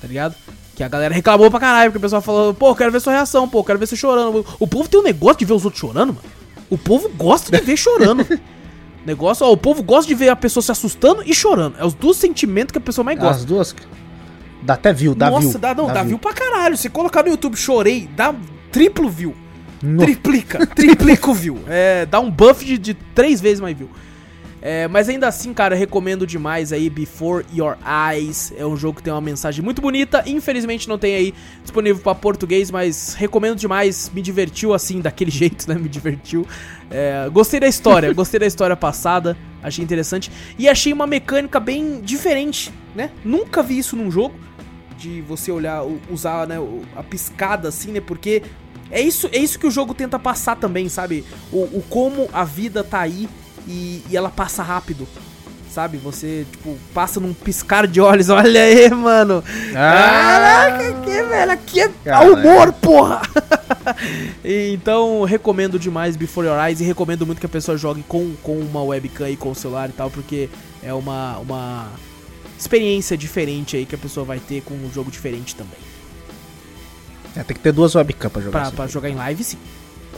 tá ligado? Que a galera reclamou pra caralho, porque o pessoal falou, pô, quero ver sua reação, pô, quero ver você chorando. O povo tem um negócio de ver os outros chorando, mano. O povo gosta de ver chorando. [LAUGHS] negócio, ó, o povo gosta de ver a pessoa se assustando e chorando. É os dois sentimentos que a pessoa mais gosta. As duas. Dá até view, dá Nossa, view. dá, não, dá, dá view. view pra caralho. Se colocar no YouTube chorei, dá triplo view. Triplica, [LAUGHS] triplica o view. É, dá um buff de, de três vezes mais view. É, mas ainda assim, cara, eu recomendo demais aí Before Your Eyes. É um jogo que tem uma mensagem muito bonita. Infelizmente não tem aí disponível para português, mas recomendo demais. Me divertiu assim, daquele [LAUGHS] jeito, né? Me divertiu. É, gostei da história, [LAUGHS] gostei da história passada. Achei interessante. E achei uma mecânica bem diferente, né? Nunca vi isso num jogo. De você olhar, usar né, a piscada assim, né? Porque é isso, é isso que o jogo tenta passar também, sabe? O, o como a vida tá aí e, e, ela passa rápido. Sabe? Você, tipo, passa num piscar de olhos. [LAUGHS] Olha aí, mano. Ah, Caraca, aqui, velho. Aqui é Caralho. humor, porra. [LAUGHS] então, recomendo demais Before Your Eyes e recomendo muito que a pessoa jogue com, com uma webcam e com o celular e tal, porque é uma, uma experiência diferente aí que a pessoa vai ter com um jogo diferente também. É, tem que ter duas webcams pra jogar. Pra, pra jogar em live, sim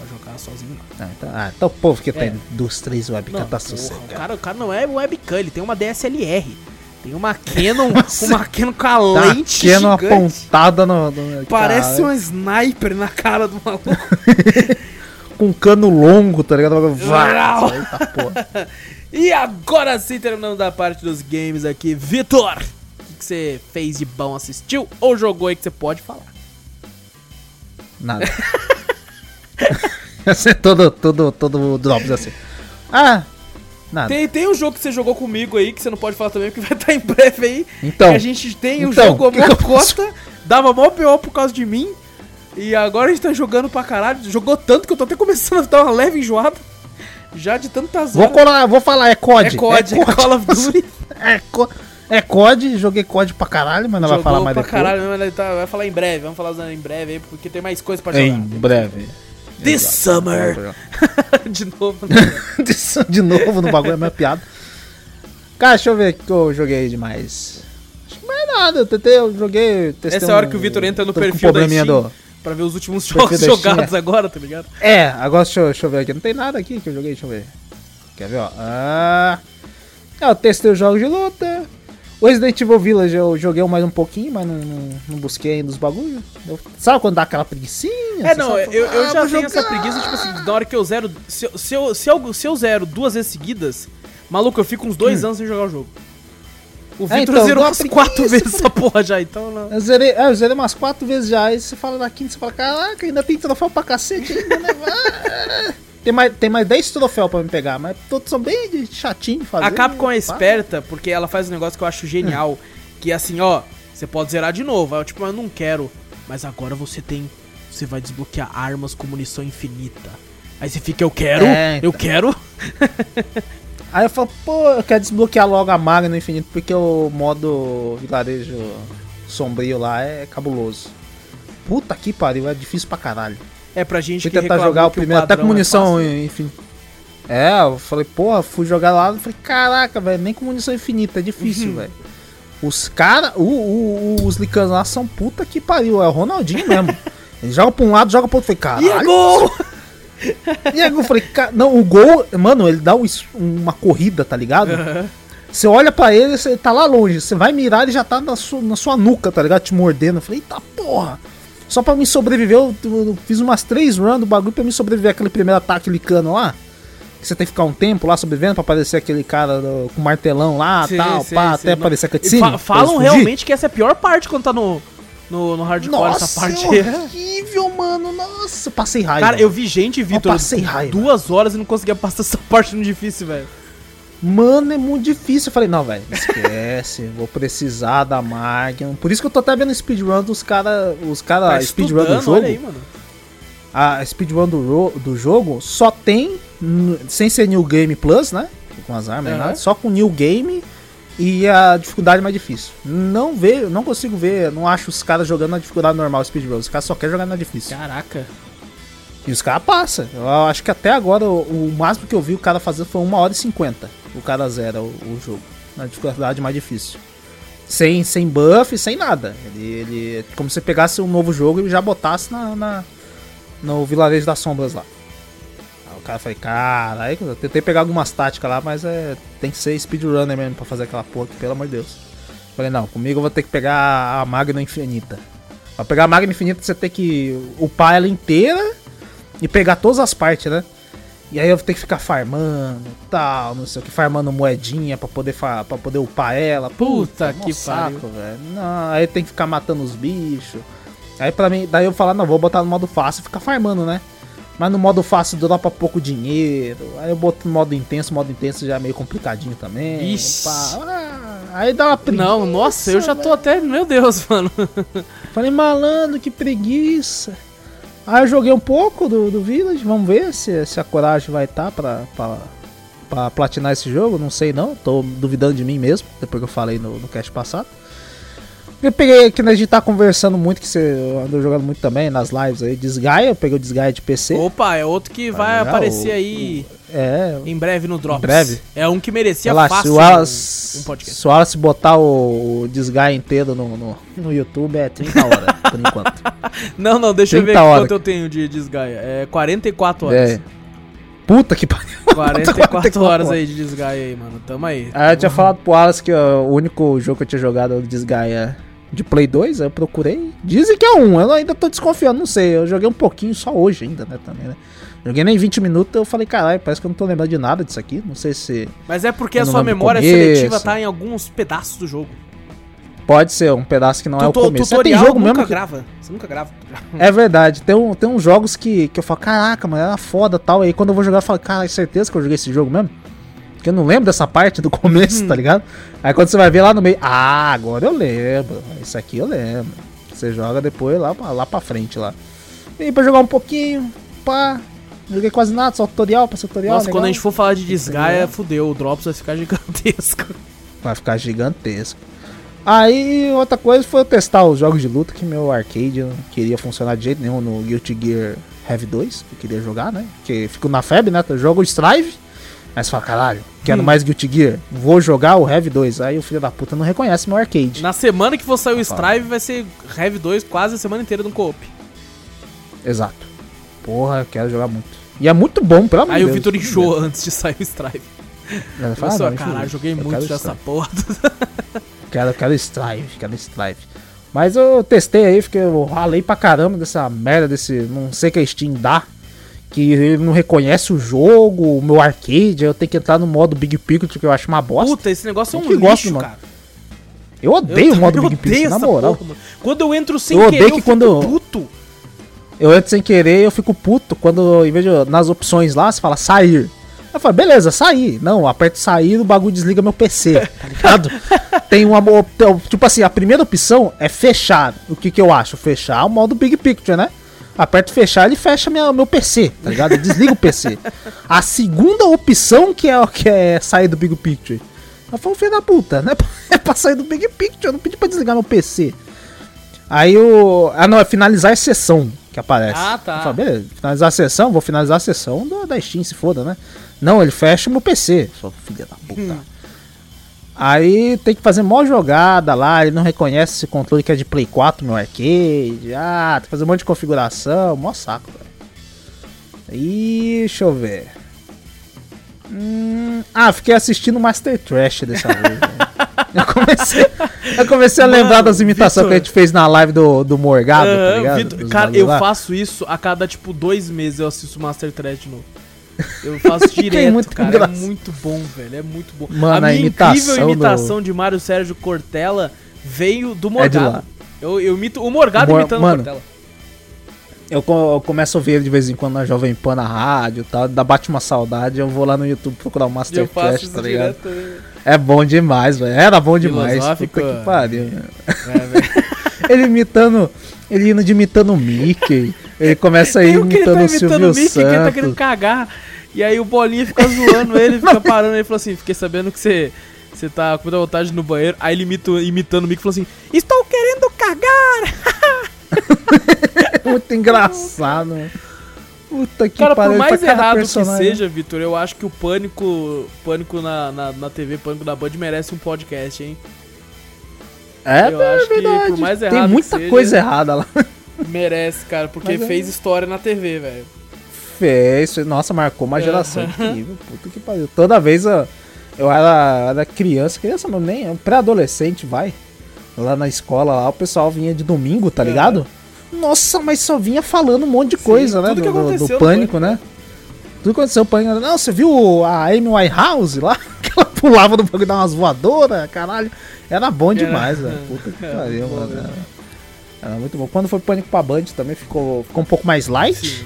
jogar sozinho não. Ah, então, ah, então o povo que é. tem duas, três webcam tá sossegado. O cara, o cara não é webcam, ele tem uma DSLR. Tem uma Canon, [LAUGHS] uma Canon com a lente Canon apontada no, no Parece cara. um sniper na cara do maluco. [LAUGHS] com um cano longo, tá ligado? Eita, porra. [LAUGHS] e agora sim, terminando da parte dos games aqui. Vitor, o que você fez de bom? Assistiu ou jogou aí que você pode falar? Nada. Ser [LAUGHS] todo, todo, todo drops assim. Ah, nada. Tem, tem um jogo que você jogou comigo aí, que você não pode falar também, que vai estar em breve aí. Então. a gente tem o então, jogo que mó costa, dava mó pior por causa de mim. E agora a gente tá jogando pra caralho. Jogou tanto que eu tô até começando a dar uma leve enjoada. Já de tantas vou colar, Vou falar, é COD. É COD, é, COD. Call of Duty. [LAUGHS] é, co é COD, joguei COD pra caralho, mas não Jogou vai falar mais pra depois. caralho, mas tá, vai falar em breve, vamos falar em breve aí, porque tem mais coisa pra jogar. Em breve. This Exato. summer. [LAUGHS] de novo. [LAUGHS] de novo no bagulho, é minha piada. Cara, deixa eu ver o que eu joguei demais. Acho que mais nada. Eu tentei, eu joguei. Essa é a hora que o Vitor entra no perfil da Steam do... pra ver os últimos jogos jogados agora, tá ligado? É, agora deixa eu, deixa eu, ver aqui. Não tem nada aqui que eu joguei, deixa eu ver. Quer ver, ó? Ah, eu testei os jogos de luta. O Resident Evil Village eu joguei mais um pouquinho, mas não, não, não busquei ainda os bagulhos. Sabe quando dá aquela preguiçinha? É, não, eu, eu ah, já tenho jogar. essa preguiça, tipo assim, na hora que eu zero. Se, se, eu, se, eu, se eu zero duas vezes seguidas, maluco, eu fico uns dois hum. anos sem jogar o jogo. O Victor é, então, zerou umas quatro vezes essa porra já, então não. Eu zerei, é, eu zerei umas quatro vezes já, aí você fala da quinta, você fala, caraca, ainda tem troféu pra cacete ainda, né? [LAUGHS] Tem mais, tem mais 10 troféus pra me pegar, mas todos são bem chatinhos de fazer. A Capcom é esperta porque ela faz um negócio que eu acho genial. que é assim, ó, você pode zerar de novo. Aí eu, tipo, eu não quero. Mas agora você tem. Você vai desbloquear armas com munição infinita. Aí você fica, eu quero, é, então. eu quero. Aí eu falo, pô, eu quero desbloquear logo a maga no infinito, porque o modo vilarejo sombrio lá é cabuloso. Puta que pariu, é difícil pra caralho. É pra gente fui que tentar jogar o primeiro, o até com munição, é enfim. É, eu falei, porra, fui jogar lá, eu falei, caraca, velho, nem com munição infinita, é difícil, uhum. velho. Os caras, os licanos lá são puta que pariu, é o Ronaldinho mesmo. [LAUGHS] Ele joga pra um lado, joga pro outro, falei, caralho. E é gol! E aí eu falei, não, o gol, mano, ele dá um, uma corrida, tá ligado? Uhum. Você olha pra ele, você tá lá longe. Você vai mirar, ele já tá na sua, na sua nuca, tá ligado? Te mordendo. Eu falei, eita porra. Só pra me sobreviver, eu, eu fiz umas três runs do bagulho pra me sobreviver aquele primeiro ataque licano lá. Que você tem que ficar um tempo lá sobrevivendo pra aparecer aquele cara do- com martelão lá Sim, tal, sim, pá, sim. até aparecer a cutscene. fa- falam realmente que essa é a pior parte quando tá no, no, no hardcore, Nossa, essa parte. é horrível, mano. Nossa, eu passei raiva. Cara, eu vi gente, Vitor, duas horas e não conseguia passar essa [LAUGHS] parte no difícil, velho. Mano, é muito difícil. Eu falei, não, velho, esquece, [LAUGHS] vou precisar da Magnum. Por isso que eu tô até vendo speedrun dos caras. Os Tá caras speedrun do jogo. aí. A speedrun do, do jogo só tem, sem ser New Game Plus, né? Com as armas, Aham. nada, só com New Game e a dificuldade mais difícil. Não vejo, não consigo ver, não acho os caras jogando na dificuldade normal speedrun. Os caras só querem jogar na difícil. Caraca. E os caras passam. Eu acho que até agora o, o máximo que eu vi o cara fazer foi 1 hora e 50. O cara zera o, o jogo. Na dificuldade mais difícil. Sem, sem buff, sem nada. Ele, ele. é Como se você pegasse um novo jogo e já botasse na, na- no Vilarejo das Sombras lá. Aí o cara falei, caralho, eu tentei pegar algumas táticas lá, mas é. Tem que ser speedrunner mesmo pra fazer aquela porra aqui, pelo amor de Deus. Falei, não, comigo eu vou ter que pegar a Magna Infinita. Pra pegar a Magna Infinita você tem que upar ela inteira e pegar todas as partes, né? E aí eu ter que ficar farmando, tal, não sei o que, farmando moedinha pra poder, fa pra poder upar ela. Puta mó que saco, velho. Não, aí tem que ficar matando os bichos. Aí pra mim, daí eu falar, não, vou botar no modo fácil e ficar farmando, né? Mas no modo fácil dropa pouco dinheiro. Aí eu boto no modo intenso, modo intenso já é meio complicadinho também. Ixi. Ah, aí dá uma preguiça. Não, nossa, eu já tô até. Meu Deus, [LAUGHS] mano. Falei, malandro, que preguiça. Aí eu joguei um pouco do, do Village, vamos ver se, se a coragem vai estar pra, pra, pra platinar esse jogo, não sei não, tô duvidando de mim mesmo, depois que eu falei no, no cast passado. Eu peguei aqui, né, a gente tá conversando muito, que você andou jogando muito também nas lives aí, Desgaia, eu peguei o Desgaia de PC. Opa, é outro que vai jogar aparecer o- aí É, em breve no Drops. Em breve. É um que merecia relaxa, se fácil o um, Wallace, um podcast. se o Wallace botar o, o Desgaia inteiro no, no, no YouTube é 30 horas, por enquanto. [LAUGHS] Não, não, deixa eu ver 30 aqui horas. quanto eu tenho de desgaia. É 44 horas. É. Puta que pariu. [LAUGHS] 44 44 horas horas. aí de desgaia aí, mano. Tamo aí. Ah, eu tinha falado pro Wallace que ó, o único jogo que eu tinha jogado Desgaia de Play 2, aí eu procurei. Dizem que é um, eu ainda tô desconfiando, não sei. Eu joguei um pouquinho só hoje ainda, né, também, né? Joguei nem 20 minutos, eu falei, caralho, parece que eu não tô lembrando de nada disso aqui. Não sei se Mas é porque a sua memória começo. seletiva tá em alguns pedaços do jogo. Pode ser um pedaço que não é o começo. É, tem tutorial jogo nunca mesmo que... grava. Você nunca grava. É verdade, tem, um, tem uns jogos que, que eu falo, caraca, mano, era foda tal. Aí quando eu vou jogar, eu falo, cara, é certeza que eu joguei esse jogo mesmo? Porque eu não lembro dessa parte do [LAUGHS] começo, tá ligado? Aí quando você vai ver lá no meio, ah, agora eu lembro. Isso aqui eu lembro. Você joga depois lá, pra- lá pra frente lá. E pra jogar um pouquinho, pá. Joguei quase nada, só tutorial, passei tutorial. Nossa, legal. quando a gente for falar de desgaia, Entendeu? fudeu. O Drops vai ficar [LAUGHS] gigantesco. Vai ficar gigantesco. Aí, outra coisa foi eu testar os jogos de luta que meu arcade não queria funcionar de jeito nenhum no Guilty Gear Heavy 2, que eu queria jogar, né? Porque fico na febre, né? Eu jogo o Strive, mas fala, caralho, quero Hum. mais Guilty Gear, vou jogar o Heavy 2. Aí o filho da puta não reconhece meu arcade. Na semana que for sair o. Strive, vai ser Heavy 2 quase a semana inteira no co-op. Exato. Porra, eu quero jogar muito. E é muito bom, pelo amor Aí de o Deus. Vitor enchou antes de sair o Strive. Ela fala, ah, caralho, joguei muito dessa porra. [LAUGHS] Quero, quero Strive, quero Strive. Mas eu testei aí, fiquei, eu ralei pra caramba dessa merda, desse. Não sei que a Steam dá. Que ele não reconhece o jogo, o meu arcade, aí eu tenho que entrar no modo Big Picture, que eu acho uma bosta. Puta, esse negócio é Eu um que gosto, lixo, mano. cara. eu odeio o modo eu Big Picture, na moral. porra. Quando eu entro sem Eu querer, eu que fico quando- puto. Eu entro sem querer eu fico puto quando, em vez de nas opções lá, você fala sair. Eu falo, beleza, sair. Não, aperto sair o bagulho desliga meu PC, tá ligado? [LAUGHS] Tem uma. Tipo assim, a primeira opção é fechar. O que que eu acho? Fechar o modo Big Picture, né? Aperto fechar, ele fecha minha, meu PC, tá ligado? Ele desliga o PC. A segunda opção que é, que é sair do Big Picture. Eu falo, filho da puta, né? [LAUGHS] É pra sair do Big Picture, eu não pedi pra desligar meu PC. Aí o. Ah, não, é finalizar a sessão que aparece. Ah, tá. Eu falo, beleza, finalizar a sessão, vou finalizar a sessão da, da Steam, se foda, né? Não, ele fecha o meu PC. Sua filha da puta. Hum. Aí tem que fazer mó jogada lá, ele não reconhece esse controle que é de Play 4, meu arcade. Ah, tem que fazer um monte de configuração, mó saco, velho. E deixa eu ver. Hum, ah, fiquei assistindo Master Trash dessa vez. [LAUGHS] Eu comecei, eu comecei a Mano, lembrar das imitações Vitor. que a gente fez na live do, do Morgado, tá Aham, ligado? Vitor, Dos cara, eu lá. faço isso a cada, tipo, dois meses eu assisto Master Trash de novo. Eu faço [LAUGHS] direto, muito cara. É muito bom, velho. É muito bom. Mano, a a minha imitação incrível imitação de Mário Sérgio Cortella veio do É Morgado. lá. eu, eu imito o Morgado Mor- imitando mano, o Cortella. Eu, eu começo a ouvir ele de vez em quando na Jovem Pan, na rádio e tal. Dá bate uma saudade. Eu vou lá no YouTube procurar o Master eu faço Trash, isso tá ligado? direto. É bom demais, velho. Era bom demais. Puta que pariu. É, velho. [LAUGHS] Ele imitando. Ele indo de imitando o Mickey. Ele começa a ir Tem um que ele tá imitando o imitando Silvio o Mickey que ele tá querendo Santos. cagar. E aí o Bolinha fica zoando ele, [LAUGHS] fica parando. Ele falou assim: Fiquei sabendo que você. Você tá com muita vontade no banheiro. Aí ele imita, imitando o Mickey e falou assim: Estou querendo cagar! [LAUGHS] Muito engraçado, mano. Puta que Cara, por mais errado que personagem. seja, Vitor, eu acho que o Pânico Pânico na, na, na TV, Pânico da Band, merece um podcast, hein? É, eu acho que verdade. por mais Tem errado muita que seja- coisa errada lá. Merece, cara, porque Mas é- fez história na TV, velho. Fez, nossa, marcou uma É. geração incrível. Puta que pariu. Toda vez eu, eu era, era criança, criança não, nem um pré-adolescente, vai. Lá na escola, lá o pessoal vinha de domingo, tá Aham. ligado? Nossa, mas só vinha falando um monte de Sim, coisa, né? tudo que Do, do- do pânico, né? Tudo que aconteceu pânico. Não, você viu a Amy Winehouse lá? [LAUGHS] Que ela pulava no bagulho e dava umas voadoras, caralho. Era bom demais, velho. Puta que pariu, bom mano. mesmo. Era, muito bom. Quando foi pânico pra Band também ficou, ficou um pouco mais light. Sim.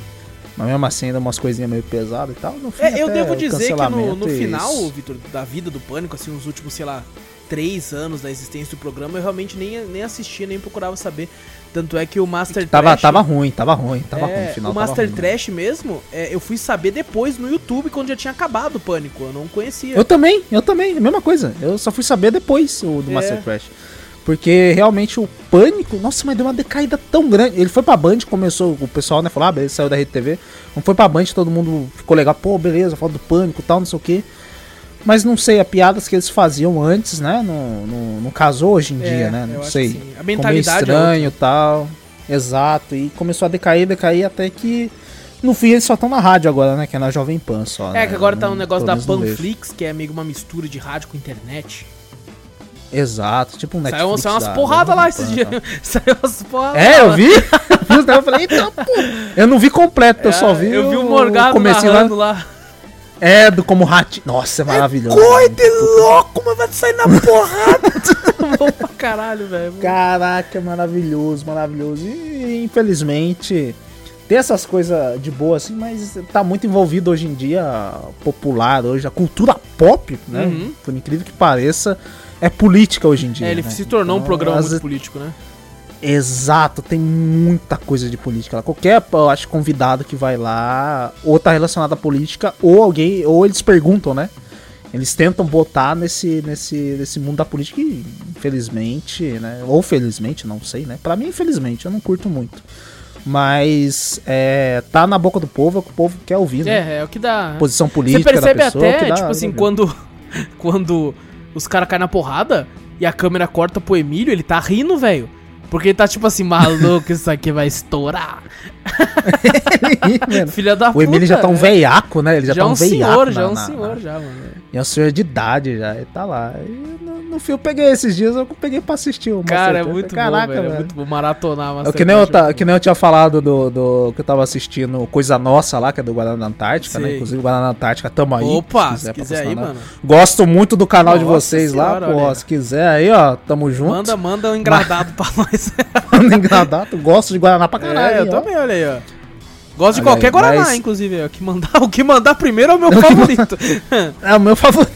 Mas mesmo assim, ainda umas coisinhas meio pesadas e tal. No fim, É, eu devo dizer que no, no final. Vitor, da vida do Pânico, assim, nos últimos, sei lá, três anos da existência do programa, eu realmente nem, nem assistia, nem procurava saber. Tanto é que o Master Tava, Trash... tava ruim, tava ruim, tava é, ruim. O final o Master ruim? Trash mesmo, é, eu fui saber depois no YouTube, quando já tinha acabado o Pânico. Eu não conhecia. Eu também, eu também, a mesma coisa. Eu só fui saber depois o do É. Master Trash. Porque realmente o pânico, nossa, mas deu uma decaída tão grande. Ele foi pra Band, começou, o pessoal, né, falou, ah, beleza, saiu da Rede TV. Não foi pra Band, todo mundo ficou legal, pô, beleza, falta do pânico tal, não sei o quê. Mas não sei, a piadas que eles faziam antes, né, não, não, não casou hoje em É, dia, né, não sei. que. A Ficou meio mentalidade é estranho e tal. Exato, e começou a decair, decair até que no fim eles só estão na rádio agora, né, que é na Jovem Pan só. É, né, que agora tá um negócio da. Panflix, que é meio uma mistura de rádio com internet. Exato, tipo um Netflix. Saiu, umas da- porradas da lá esses dias. [LAUGHS] Saiu umas porradas É, eu lá. vi. [LAUGHS] eu falei, eita, pô. Eu não vi completo, eu só vi. Eu vi o Morgado narrando lá. É, do como ratinho. Nossa, é maravilhoso. Coide louco, mas vai sair na porrada. [LAUGHS] Bom pra caralho, velho. Caraca, é maravilhoso, maravilhoso. E infelizmente tem essas coisas de boa assim, mas tá muito envolvido hoje em dia popular, hoje a cultura pop, né? Uhum. Por incrível que pareça, é política hoje em dia. É, ele né? se tornou um Então, programa as- muito político, né? Exato, tem muita coisa de política lá. Qualquer, eu acho, convidado que vai lá, ou tá relacionado à política, ou alguém, ou eles perguntam, né? Eles tentam botar nesse, nesse, nesse mundo da política e, infelizmente, né? Ou felizmente, não sei, né? Pra mim, infelizmente, eu não curto muito. Mas é, tá na boca do povo, é o que o povo quer ouvir, né? É, é o que dá. Posição Você política percebe da pessoa. é até, que dá- tipo assim, quando, [LAUGHS] quando os caras caem na porrada e a câmera corta pro Emílio, ele tá rindo, velho. Porque ele tá tipo assim, maluco, isso aqui vai estourar. [LAUGHS] Filha da o Emílio já tá um né? veiaco, né? Ele já, Já, tá é um um veiaco. senhor, na- já é um na- senhor, na- já, mano. E é um senhor de idade já, e tá lá. E no, no fim eu peguei esses dias, eu peguei pra assistir o Cara, é muito Caraca, bom, velho. É muito bom maratonar, É o que nem, eu, ta- que nem eu tinha falado do, do que eu tava assistindo Coisa Nossa lá, que é do Guaraná Antártica, né? Inclusive, Guaraná Antártica, tamo aí. Opa, se quiser patrocinar aí, nós. mano. Gosto muito do canal de Nossa vocês senhora, lá, pô. olha. Se quiser aí, ó, tamo junto. Manda, manda um engradado pra nós. [LAUGHS] Manda engradado. Gosto de Guaraná pra caralho. é, eu ó. também, olha aí, ó. Gosto de Olha qualquer aí, Guaraná, mas- inclusive. O que, mandar, [LAUGHS] o que mandar primeiro é o meu [LAUGHS] favorito. [LAUGHS] É o meu favorito.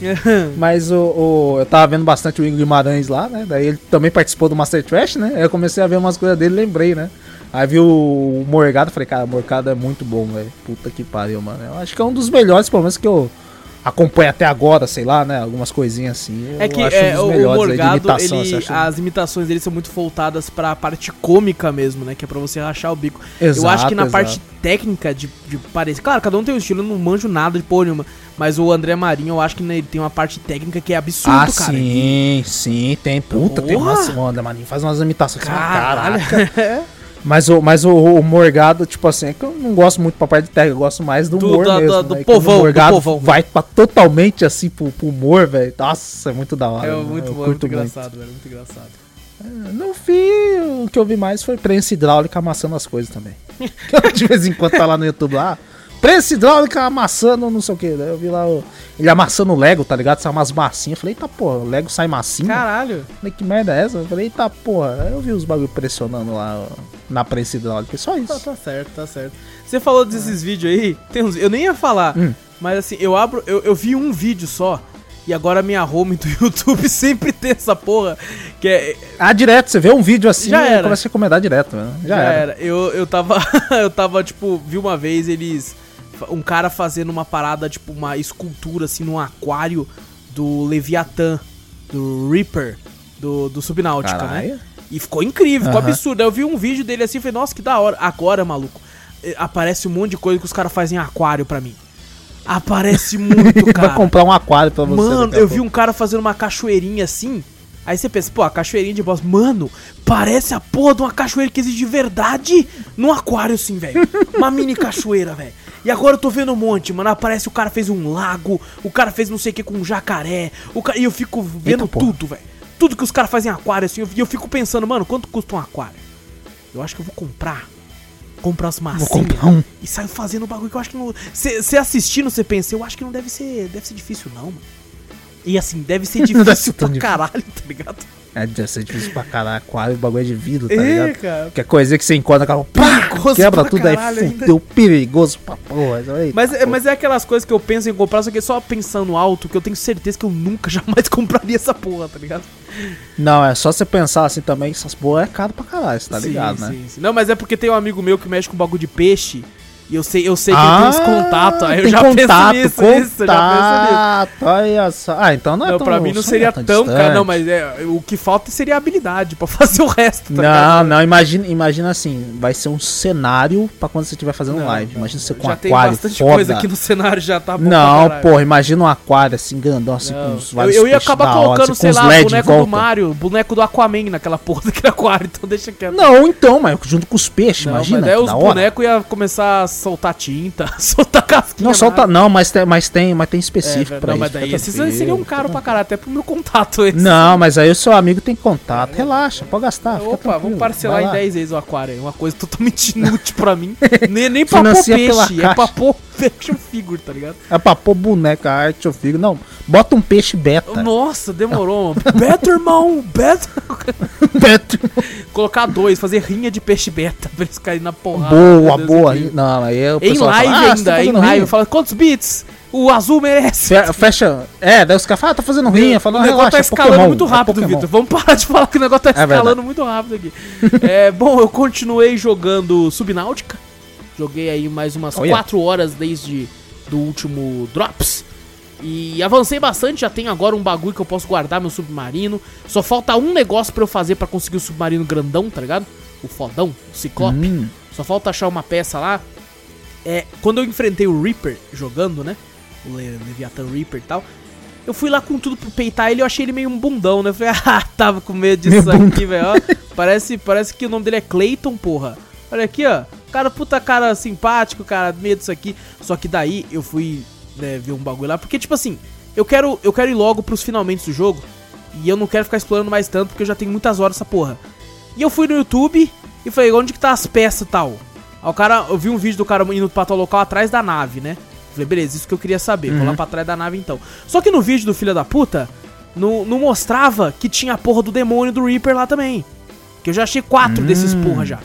Mas o, o- eu tava vendo bastante o Igor Guimarães lá, né? Daí ele também participou do Master Trash, né? Aí eu comecei a ver umas coisas dele lembrei, né? Aí vi o Morgado falei, cara, o Morgado é muito bom, velho. Puta que pariu, mano. Eu acho que é um dos melhores, pelo menos, que eu acompanho até agora, sei lá, né? Algumas coisinhas assim. É eu que acho é, o, o aí de Morgado, imitação, ele, acho- as imitações dele são muito voltadas pra parte cômica mesmo, né? Que é pra você rachar o bico. eu acho Exato, que na exato. parte técnica de, de parecer. Claro, cada um tem um estilo, eu não manjo nada de porra nenhuma. Mas o André Marinho, eu acho que ele tem uma parte técnica que é absurdo, Ah, cara. sim, sim, tem. Puta, tem Porra! umas. O André Marinho faz umas imitações. Caralho. Caraca. [LAUGHS] Mas o, mas o, o Morgado, tipo assim, é que eu não gosto muito do Papai de Terra, eu gosto mais do, Do- humor da- mesmo. da- do né? Povão, o do Morgado povão. vai pra totalmente assim pro, pro humor, velho. Nossa, é muito da hora. É né? muito eu bom, é muito engraçado, velho. Muito engraçado. No fim, o que eu vi mais foi prensa hidráulica amassando as coisas também. [LAUGHS] de vez em quando tá lá no YouTube lá. Prensa hidráulica amassando não sei o que. Daí eu vi lá o- ele amassando o Lego, tá ligado? Sai umas massinhas. Eu falei, eita porra, o Lego sai massinha. Caralho. Falei, que merda é essa? Eu falei, eita porra. Aí eu vi os bagulho pressionando lá na prensa hidráulica. Só Tá, isso. tá certo, tá certo. Você falou desses vídeos aí, tem uns, eu nem ia falar, Hum. mas assim, eu abro, eu, eu vi um vídeo só, e agora a minha home do [LAUGHS] YouTube sempre tem essa porra, que é... Ah, direto, você vê um vídeo assim Já e era. começa a recomendar direto, né? Já, era. Eu, eu tava, [LAUGHS] eu tava, tipo, vi uma vez eles, um cara fazendo uma parada, tipo, uma escultura, assim, num aquário do Leviatã, do Reaper, do, do Subnáutica, né? Caralho. E ficou incrível, ficou Aham. absurdo. Aí eu vi um vídeo dele assim e falei, nossa, que da hora. Agora, maluco, aparece um monte de coisa que os caras fazem em aquário pra mim. Aparece muito, [LAUGHS] Vai cara. comprar um aquário pra você. Mano, eu vi um cara fazendo uma cachoeirinha assim. Aí você pensa, pô, a cachoeirinha de boss. Mano, parece a porra de uma cachoeira que existe de verdade num aquário assim, velho. Uma mini cachoeira, velho. E agora eu tô vendo um monte, mano. Aparece o cara fez um lago, o cara fez não sei o que com um jacaré. O ca... E eu fico vendo Eita, tudo, velho. Tudo que os caras fazem em aquário, assim. E eu fico pensando, mano, quanto custa um aquário? Eu acho que eu vou comprar. Comprar as massinhas. comprar um. E saio fazendo o bagulho que eu acho que não. Você assistindo, você pensa, eu acho que não deve ser. Deve ser difícil, não, mano. E assim, deve ser [LAUGHS] Não deve difícil ser pra difícil. caralho, tá ligado? É, deve ser difícil pra caralho. Aquário, bagulho é de vidro, tá É, ligado? cara. Que é coisa que você encontra, cara, pá, quebra tudo aí, caralho ainda. fudeu, perigoso pra porra. Mas, é- porra. mas é aquelas coisas que eu penso em comprar, só que só pensando alto, que eu tenho certeza que eu nunca [LAUGHS] jamais compraria essa porra, tá ligado? Não, é só você pensar assim também, essas porra é caro pra caralho, tá Sim, ligado, né? sim, sim. Não, mas é porque tem um amigo meu que mexe com bagulho de peixe. E eu sei, eu sei que ele tem uns contatos. Aí eu Ah, tem já contato, penso nisso, isso, eu já penso nisso. contato, olha só. Ah, então não é Não, tão... pra mim não isso seria é tão, distante. cara. Não, mas é, o que falta seria habilidade pra [LAUGHS] fazer o resto, tá Não, ligado? não, imagina, imagina assim, vai ser um cenário pra quando você estiver fazendo Não, live. Imagina você com já um tem aquário bastante foda. coisa aqui no cenário, já tá bom Não, porra, imagina um aquário assim, grandão, assim, Não. com Eu, vários eu ia peixes acabar da hora, colocando, assim, sei lá, LED boneco do. Mario, boneco do Aquaman naquela porra [LAUGHS] daquele aquário, então deixa quieto. Não, então, mas junto com os peixes, imagina, mas daí que os bonecos iam começar a soltar tinta, [LAUGHS] soltar casquinha. Não, solta, não, mas tem, mas tem, mas tem É, específico velho, pra não, isso. mas daí esses seriam fica caro pra caralho, até pro meu contato esse. Não, mas aí o seu amigo tem contato. Relaxa, pode gastar. Opa, vamos parcelar em lá. 10 vezes o aquário. Uma coisa totalmente inútil pra mim. [LAUGHS] Nem, nem pra pôr peixe, é pra pôr [LAUGHS] action figure, tá ligado? É pra pôr boneca, arte ou figo. Não, bota um peixe beta. Nossa, demorou. Better, irmão, better. Beta. Colocar dois, fazer rinha de peixe beta pra eles caírem na porrada. boa, boa. céu. Não, aí é o Em live fala, ah, tá ainda, em fazendo live. Fala, quantos bits? O azul merece. Fe- Fecha. É, daí os caras falam, ah, tá fazendo rinha. Fala, o negócio relaxa, tá é escalando Pokémon, muito é rápido, Pokémon. Vitor. Vamos parar de falar que o negócio tá escalando muito rápido aqui. é, bom, eu continuei jogando Subnáutica. Joguei aí mais umas Olha. 4 horas desde do último Drops. E avancei bastante, já tenho agora um bagulho que eu posso guardar meu submarino. Só falta um negócio pra eu fazer pra conseguir o submarino grandão, tá ligado? O fodão, o ciclope. Hum, Só falta achar uma peça lá. É, quando eu enfrentei o Reaper jogando, né? O Le Leviathan Reaper e tal. Eu fui lá com tudo pro peitar ele, eu achei ele meio um bundão, né? Eu falei, [LAUGHS] ah, tava com medo disso Meio aqui, velho. Parece, parece que o nome dele é Clayton, porra. Olha aqui, ó. Cara, puta cara simpático, cara, medo disso aqui. Só que daí eu fui né, ver um bagulho lá. Porque, tipo assim, eu quero, eu quero ir logo pros finalmente do jogo. E eu não quero ficar explorando mais tanto, porque eu já tenho muitas horas essa porra. E eu fui no YouTube e falei, onde que tá as peças e tal? Aí o cara, eu vi um vídeo do cara indo pra tal local atrás da nave, né? Falei, beleza, isso que eu queria saber. Vou lá pra trás da nave então. Só que no vídeo do filho da puta, não, não mostrava que tinha a porra do demônio do Reaper lá também. Que eu já achei quatro desses porra já.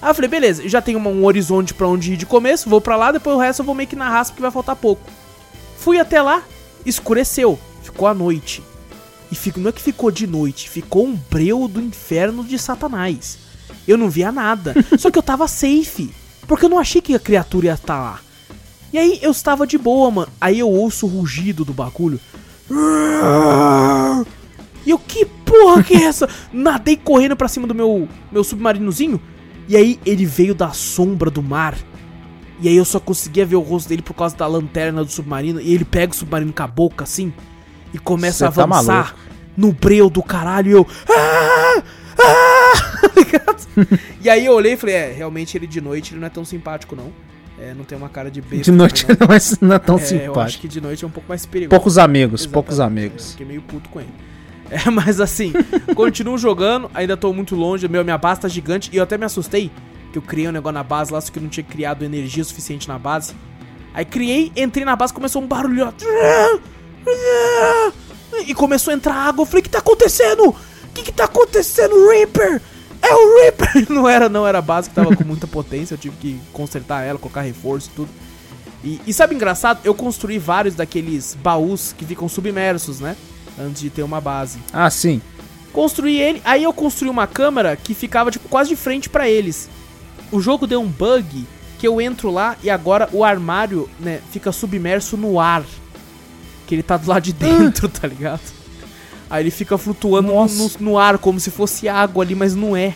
Aí eu falei, beleza, já tenho uma- um horizonte pra onde ir de começo, vou pra lá, depois o resto eu vou meio que na raça porque vai faltar pouco. Fui até lá, escureceu, ficou a noite. E fico, não é que ficou de noite, ficou um breu do inferno de Satanás. Eu não via nada. [LAUGHS] Só que eu tava safe. Porque eu não achei que a criatura ia estar lá. E aí eu estava de boa, mano. Aí eu ouço o rugido do bagulho. E eu, que porra que é essa? [LAUGHS] Nadei correndo pra cima do meu, meu submarinozinho. E aí ele veio da sombra do mar. E aí eu só conseguia ver o rosto dele por causa da lanterna do submarino. E ele pega o submarino com a boca assim. E começa Cê a tá avançar maluco. no breu do caralho. E eu. "Ah! Ah!" [LAUGHS] ligado? e aí eu olhei e falei, é, realmente ele de noite ele não é tão simpático, não. É, não tem uma cara de besta. De noite [LAUGHS] não. é, não é tão É, eu acho simpático. que de noite é um pouco mais perigoso. Poucos amigos, Exatamente, poucos Eu amigos. fiquei meio puto com ele. [LAUGHS] É, mas assim, continuo jogando, ainda tô muito longe, meu, minha base tá gigante e eu até me assustei que eu criei um negócio na base lá, só que eu não tinha criado energia suficiente na base. Aí criei, entrei na base, começou um barulho. ó. E começou a entrar água. Eu falei, o que tá acontecendo? O que que tá acontecendo, Reaper? É o Reaper! [LAUGHS] Não era, não, era a base que tava com muita potência. Eu tive que consertar ela, colocar reforço e tudo. E, e sabe engraçado? Eu construí vários daqueles baús que ficam submersos, né? Antes de ter uma base. Ah, sim. Construí ele, aí eu construí uma câmera que ficava tipo quase de frente pra eles. O jogo deu um bug que eu entro lá e agora o armário, né, fica submerso no ar. Que ele tá do lado de [GASPS] dentro, tá ligado? Aí ele fica flutuando no, no- ar como se fosse água ali, mas não é.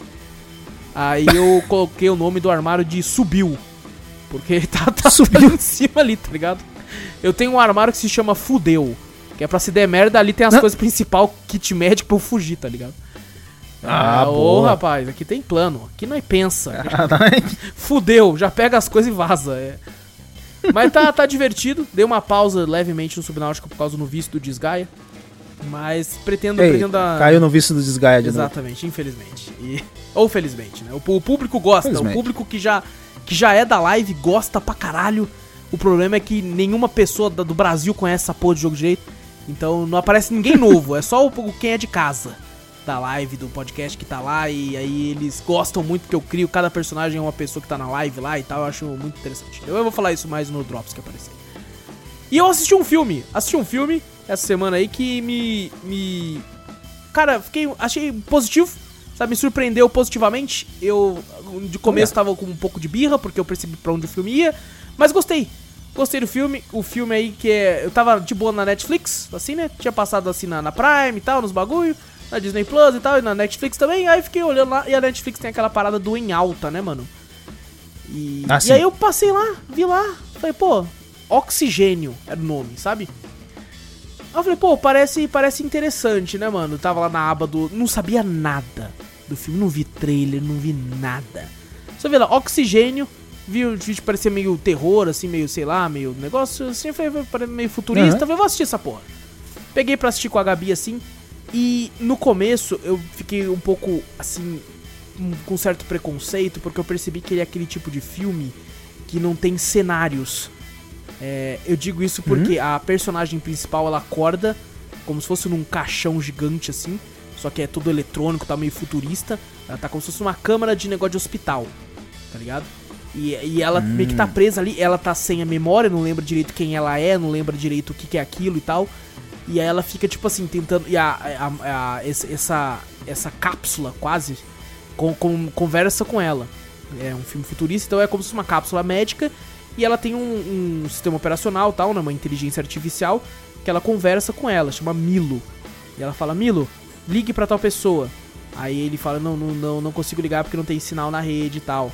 Aí eu [LAUGHS] coloquei o nome do armário de Subiu. Porque ele [LAUGHS] tá, tá, tá ali em cima ali, tá ligado? Eu tenho um armário que se chama Fudeu. Que é pra se der merda, ali tem as coisas principal, kit médico pra eu fugir, tá ligado? Ah, ô boa. rapaz, aqui tem plano. Aqui não é pensa. [LAUGHS] Caralho. Fudeu, já pega as coisas e vaza. é. Mas tá, tá divertido. Dei uma pausa levemente no Subnáutica por causa do vício do Desgaia. Mas pretendo, Ei, pretendo caiu no vício do desgaia de novo. Exatamente, infelizmente. E- Ou felizmente, né? O, o público gosta, Felizmente. o público que já, que já é da live gosta pra caralho. O problema é que nenhuma pessoa do Brasil conhece essa porra de jogo direito. Então não aparece ninguém novo, é só o, o- quem é de casa da live, do podcast que tá lá. E aí eles gostam muito que eu crio. Cada personagem é uma pessoa que tá na live lá e tal. Eu acho muito interessante. Eu vou falar isso mais no Drops que aparecer. E eu assisti um filme. Assisti um filme essa semana aí que me. me. Cara, fiquei. Achei positivo. Sabe, me surpreendeu positivamente. Eu, de começo, tava com um pouco de birra, porque eu percebi pra onde o filme ia. Mas gostei. Gostei do filme. O filme aí que é. Eu tava de boa na Netflix, assim, né? Tinha passado assim na, na Prime e tal, nos bagulho. Na Disney Plus e tal, e na Netflix também. Aí fiquei olhando lá. E a Netflix tem aquela parada do em alta, né, mano? E, Ah, e aí eu passei lá, vi lá. Falei, pô, Oxigênio era o nome, sabe? Aí eu falei, pô, parece, parece interessante, né, mano? Tava lá na aba do. Não sabia nada do filme, não vi trailer, não vi nada. Só vi lá, Oxigênio, vi o vídeo parecia meio terror, assim, meio, sei lá, meio negócio assim, foi, meio futurista. Uhum. Falei, vou assistir essa porra. Peguei pra assistir com a Gabi assim. E no começo eu fiquei um pouco assim, com certo preconceito, porque eu percebi que ele é aquele tipo de filme que não tem cenários. É, eu digo isso porque a personagem principal ela acorda como se fosse num caixão gigante assim, só que é todo eletrônico, tá meio futurista. Ela tá como se fosse uma câmara de negócio de hospital, tá ligado? E, e ela meio que tá presa ali, ela tá sem a memória, não lembra direito quem ela é, não lembra direito o que, que é aquilo e tal. E aí ela fica, tipo assim, tentando. E a, a- a- essa, essa cápsula quase com, com- conversa com ela. É um filme futurista, então é como se fosse uma cápsula médica. E ela tem um, um sistema operacional, tal, né, uma inteligência artificial, que ela conversa com ela, chama Milo. E ela fala, Milo, ligue pra tal pessoa. Aí ele fala, não, não, não, não consigo ligar porque não tem sinal na rede e tal.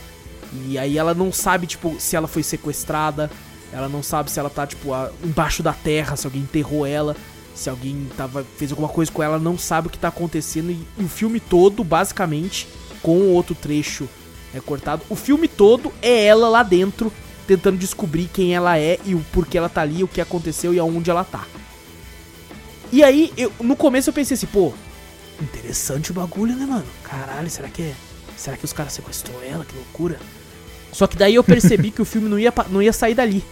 E aí ela não sabe, tipo, se ela foi sequestrada. Ela não sabe se ela tá, tipo, a- embaixo da terra, se alguém enterrou ela. Se alguém tava, fez alguma coisa com ela, não sabe o que tá acontecendo. E, e o filme todo, basicamente, com outro trecho é cortado. O filme todo é ela lá dentro, tentando descobrir quem ela é e o porquê ela tá ali, o que aconteceu e aonde ela tá. E aí, eu, no começo eu pensei assim, pô, interessante o bagulho, né, mano? Caralho, será que é. Será que os caras sequestrou ela? Que loucura. Só que daí eu percebi que o filme não ia, não ia sair dali.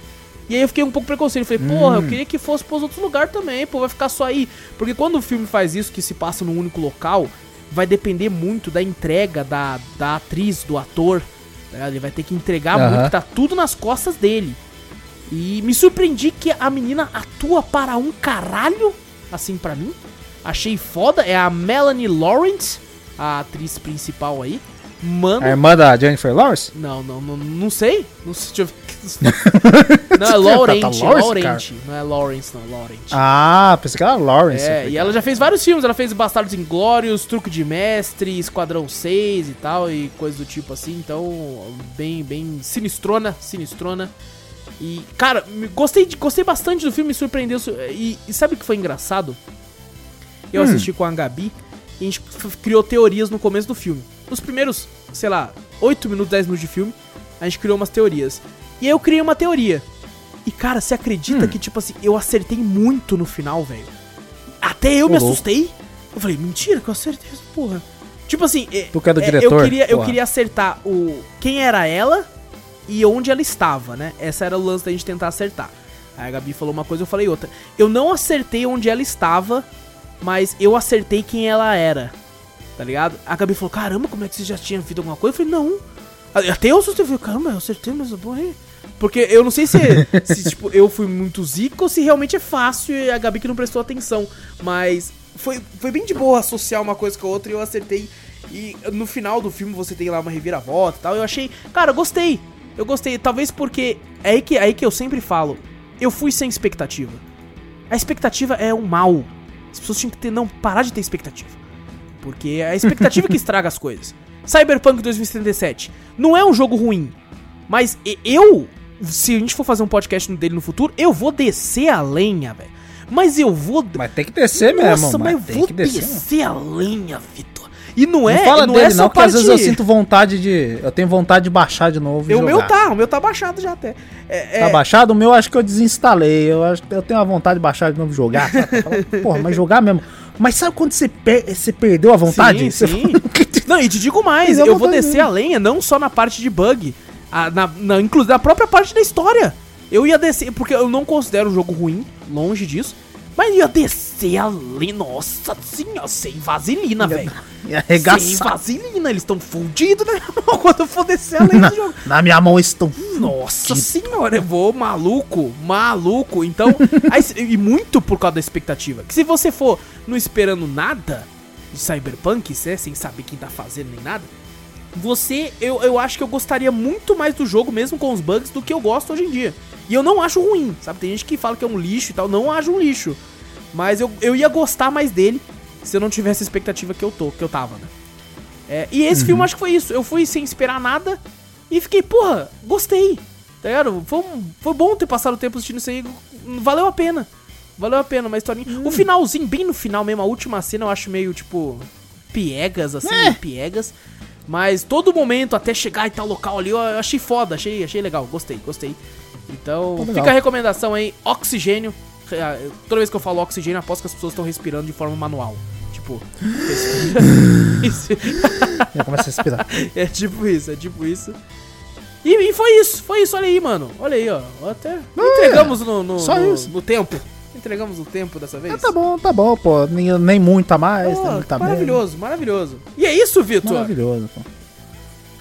E aí eu fiquei um pouco preconceito. Falei, porra, eu queria que fosse pros outros lugares também, pô, vai ficar só aí. Porque quando o filme faz isso, que se passa num único local, vai depender muito da entrega da, da atriz, do ator. Tá? Ele vai ter que entregar Aham. muito, tá tudo nas costas dele. E me surpreendi que a menina atua para um caralho, assim pra mim. Achei foda, é a Melanie Lawrence, a atriz principal aí. Mano, A irmã da Jennifer Lawrence? não, não, não, não sei. Não sei, deixa eu. [LAUGHS] Não, é Laurente, Lawrence, Laurente. Não é Lawrence, não, Laurente. Ah, pensei que era Lawrence. É, e ela já fez vários filmes, ela fez Bastardos Inglórios, Truque de Mestre, Esquadrão 6 e tal, e coisas do tipo assim, então, bem, bem sinistrona, sinistrona. E, cara, gostei, gostei bastante do filme, me surpreendeu. su- E, e sabe o que foi engraçado? Eu Hum. assisti com a Gabi e a gente criou teorias no começo do filme. Nos primeiros, sei lá, 8 minutos, 10 minutos de filme, a gente criou umas teorias. E aí eu criei uma teoria. E cara, você acredita Hum. que, tipo assim, eu acertei muito no final, velho? Até eu me assustei. Eu falei, mentira que eu acertei essa porra. Tipo assim, é- é do é, diretor, eu, queria, eu queria acertar o quem era ela e onde ela estava, né? Essa era o lance da gente tentar acertar. Aí a Gabi falou uma coisa, eu falei outra. Eu não acertei onde ela estava, mas eu acertei quem ela era. Tá ligado? A Gabi falou, caramba, como é que você já tinha visto alguma coisa? Eu falei, não. Até eu assustei, eu falei, caramba, eu acertei, mas porra. Porque eu não sei se, [LAUGHS] se tipo, eu fui muito zico ou se realmente é fácil e a Gabi que não prestou atenção. Mas foi, foi bem de boa associar uma coisa com a outra e eu acertei. E no final do filme você tem lá uma reviravolta e tal. Eu achei, cara, eu gostei. Eu gostei. Talvez porque é aí que, é aí que eu sempre falo. Eu fui sem expectativa. A expectativa é o mal. As pessoas tinham que ter, não parar de ter expectativa. Porque é a expectativa que [LAUGHS] estraga as coisas. Cyberpunk 2077 não é um jogo ruim, mas eu, se a gente for fazer um podcast dele no futuro, eu vou descer a lenha, velho. Mas eu vou. Mas tem que descer mesmo, Nossa, mas eu vou descer. descer a lenha, Vitor. E não Não é. fala não dele é não, porque às vezes eu parte- sinto vontade de... Eu tenho vontade de baixar de novo e O meu tá, o meu tá baixado já até. É, Tá é- baixado? O meu acho que eu desinstalei. Eu, acho, eu tenho a vontade de baixar de novo e jogar. [LAUGHS] Porra, mas jogar mesmo. Mas sabe quando você, você perdeu a vontade? Sim, sim. [LAUGHS] Não, e te digo mais, eu vou descer a lenha não só na parte de bug, a, na, na, inclusive na própria parte da história. Eu ia descer, porque eu não considero o jogo ruim, longe disso, mas ia descer a lenha, nossa senhora, sem vaselina, velho. Sem vaselina, eles estão fundidos, né? [LAUGHS] Quando eu for descer a lenha Na, do jogo. na minha mão estão. Nossa senhora, eu vou maluco, maluco. Então, [LAUGHS] aí e muito por causa da expectativa. Que se você for não esperando nada de Cyberpunk, né, sem saber quem tá fazendo nem nada, você, eu, eu acho que eu gostaria muito mais do jogo, mesmo com os bugs, do que eu gosto hoje em dia. E eu não acho ruim, sabe? Tem gente que fala que é um lixo e tal, não acho um lixo. Mas eu, eu ia gostar mais dele se eu não tivesse a expectativa que eu tô, que eu tava, né? É, e esse filme acho que foi isso. Eu fui sem esperar nada e fiquei, porra, gostei. Tá ligado? Foi, foi bom ter passado o tempo assistindo isso aí. Valeu a pena. Valeu a pena, uma historinha. O finalzinho, bem no final mesmo, a última cena eu acho meio, tipo, piegas, assim, meio piegas. Mas todo momento, até chegar em tal local ali, eu achei foda, achei, achei legal, gostei, gostei. Então, Tá legal. fica a recomendação aí, oxigênio. Ah, Toda vez que eu falo oxigênio, aposto que as pessoas estão respirando de forma manual. Tipo, [LAUGHS] respira. [LAUGHS] Começa a respirar. É tipo isso, é tipo isso. E, e foi isso, foi isso, olha aí, mano. Olha aí, ó. Até entregamos no, no, no- no tempo. Entregamos o tempo dessa vez. Ah, tá bom, tá bom, pô. Nem, nem muito a mais, Pô, nem muito a maravilhoso, maravilhoso. E é isso, Vitor. Maravilhoso, pô.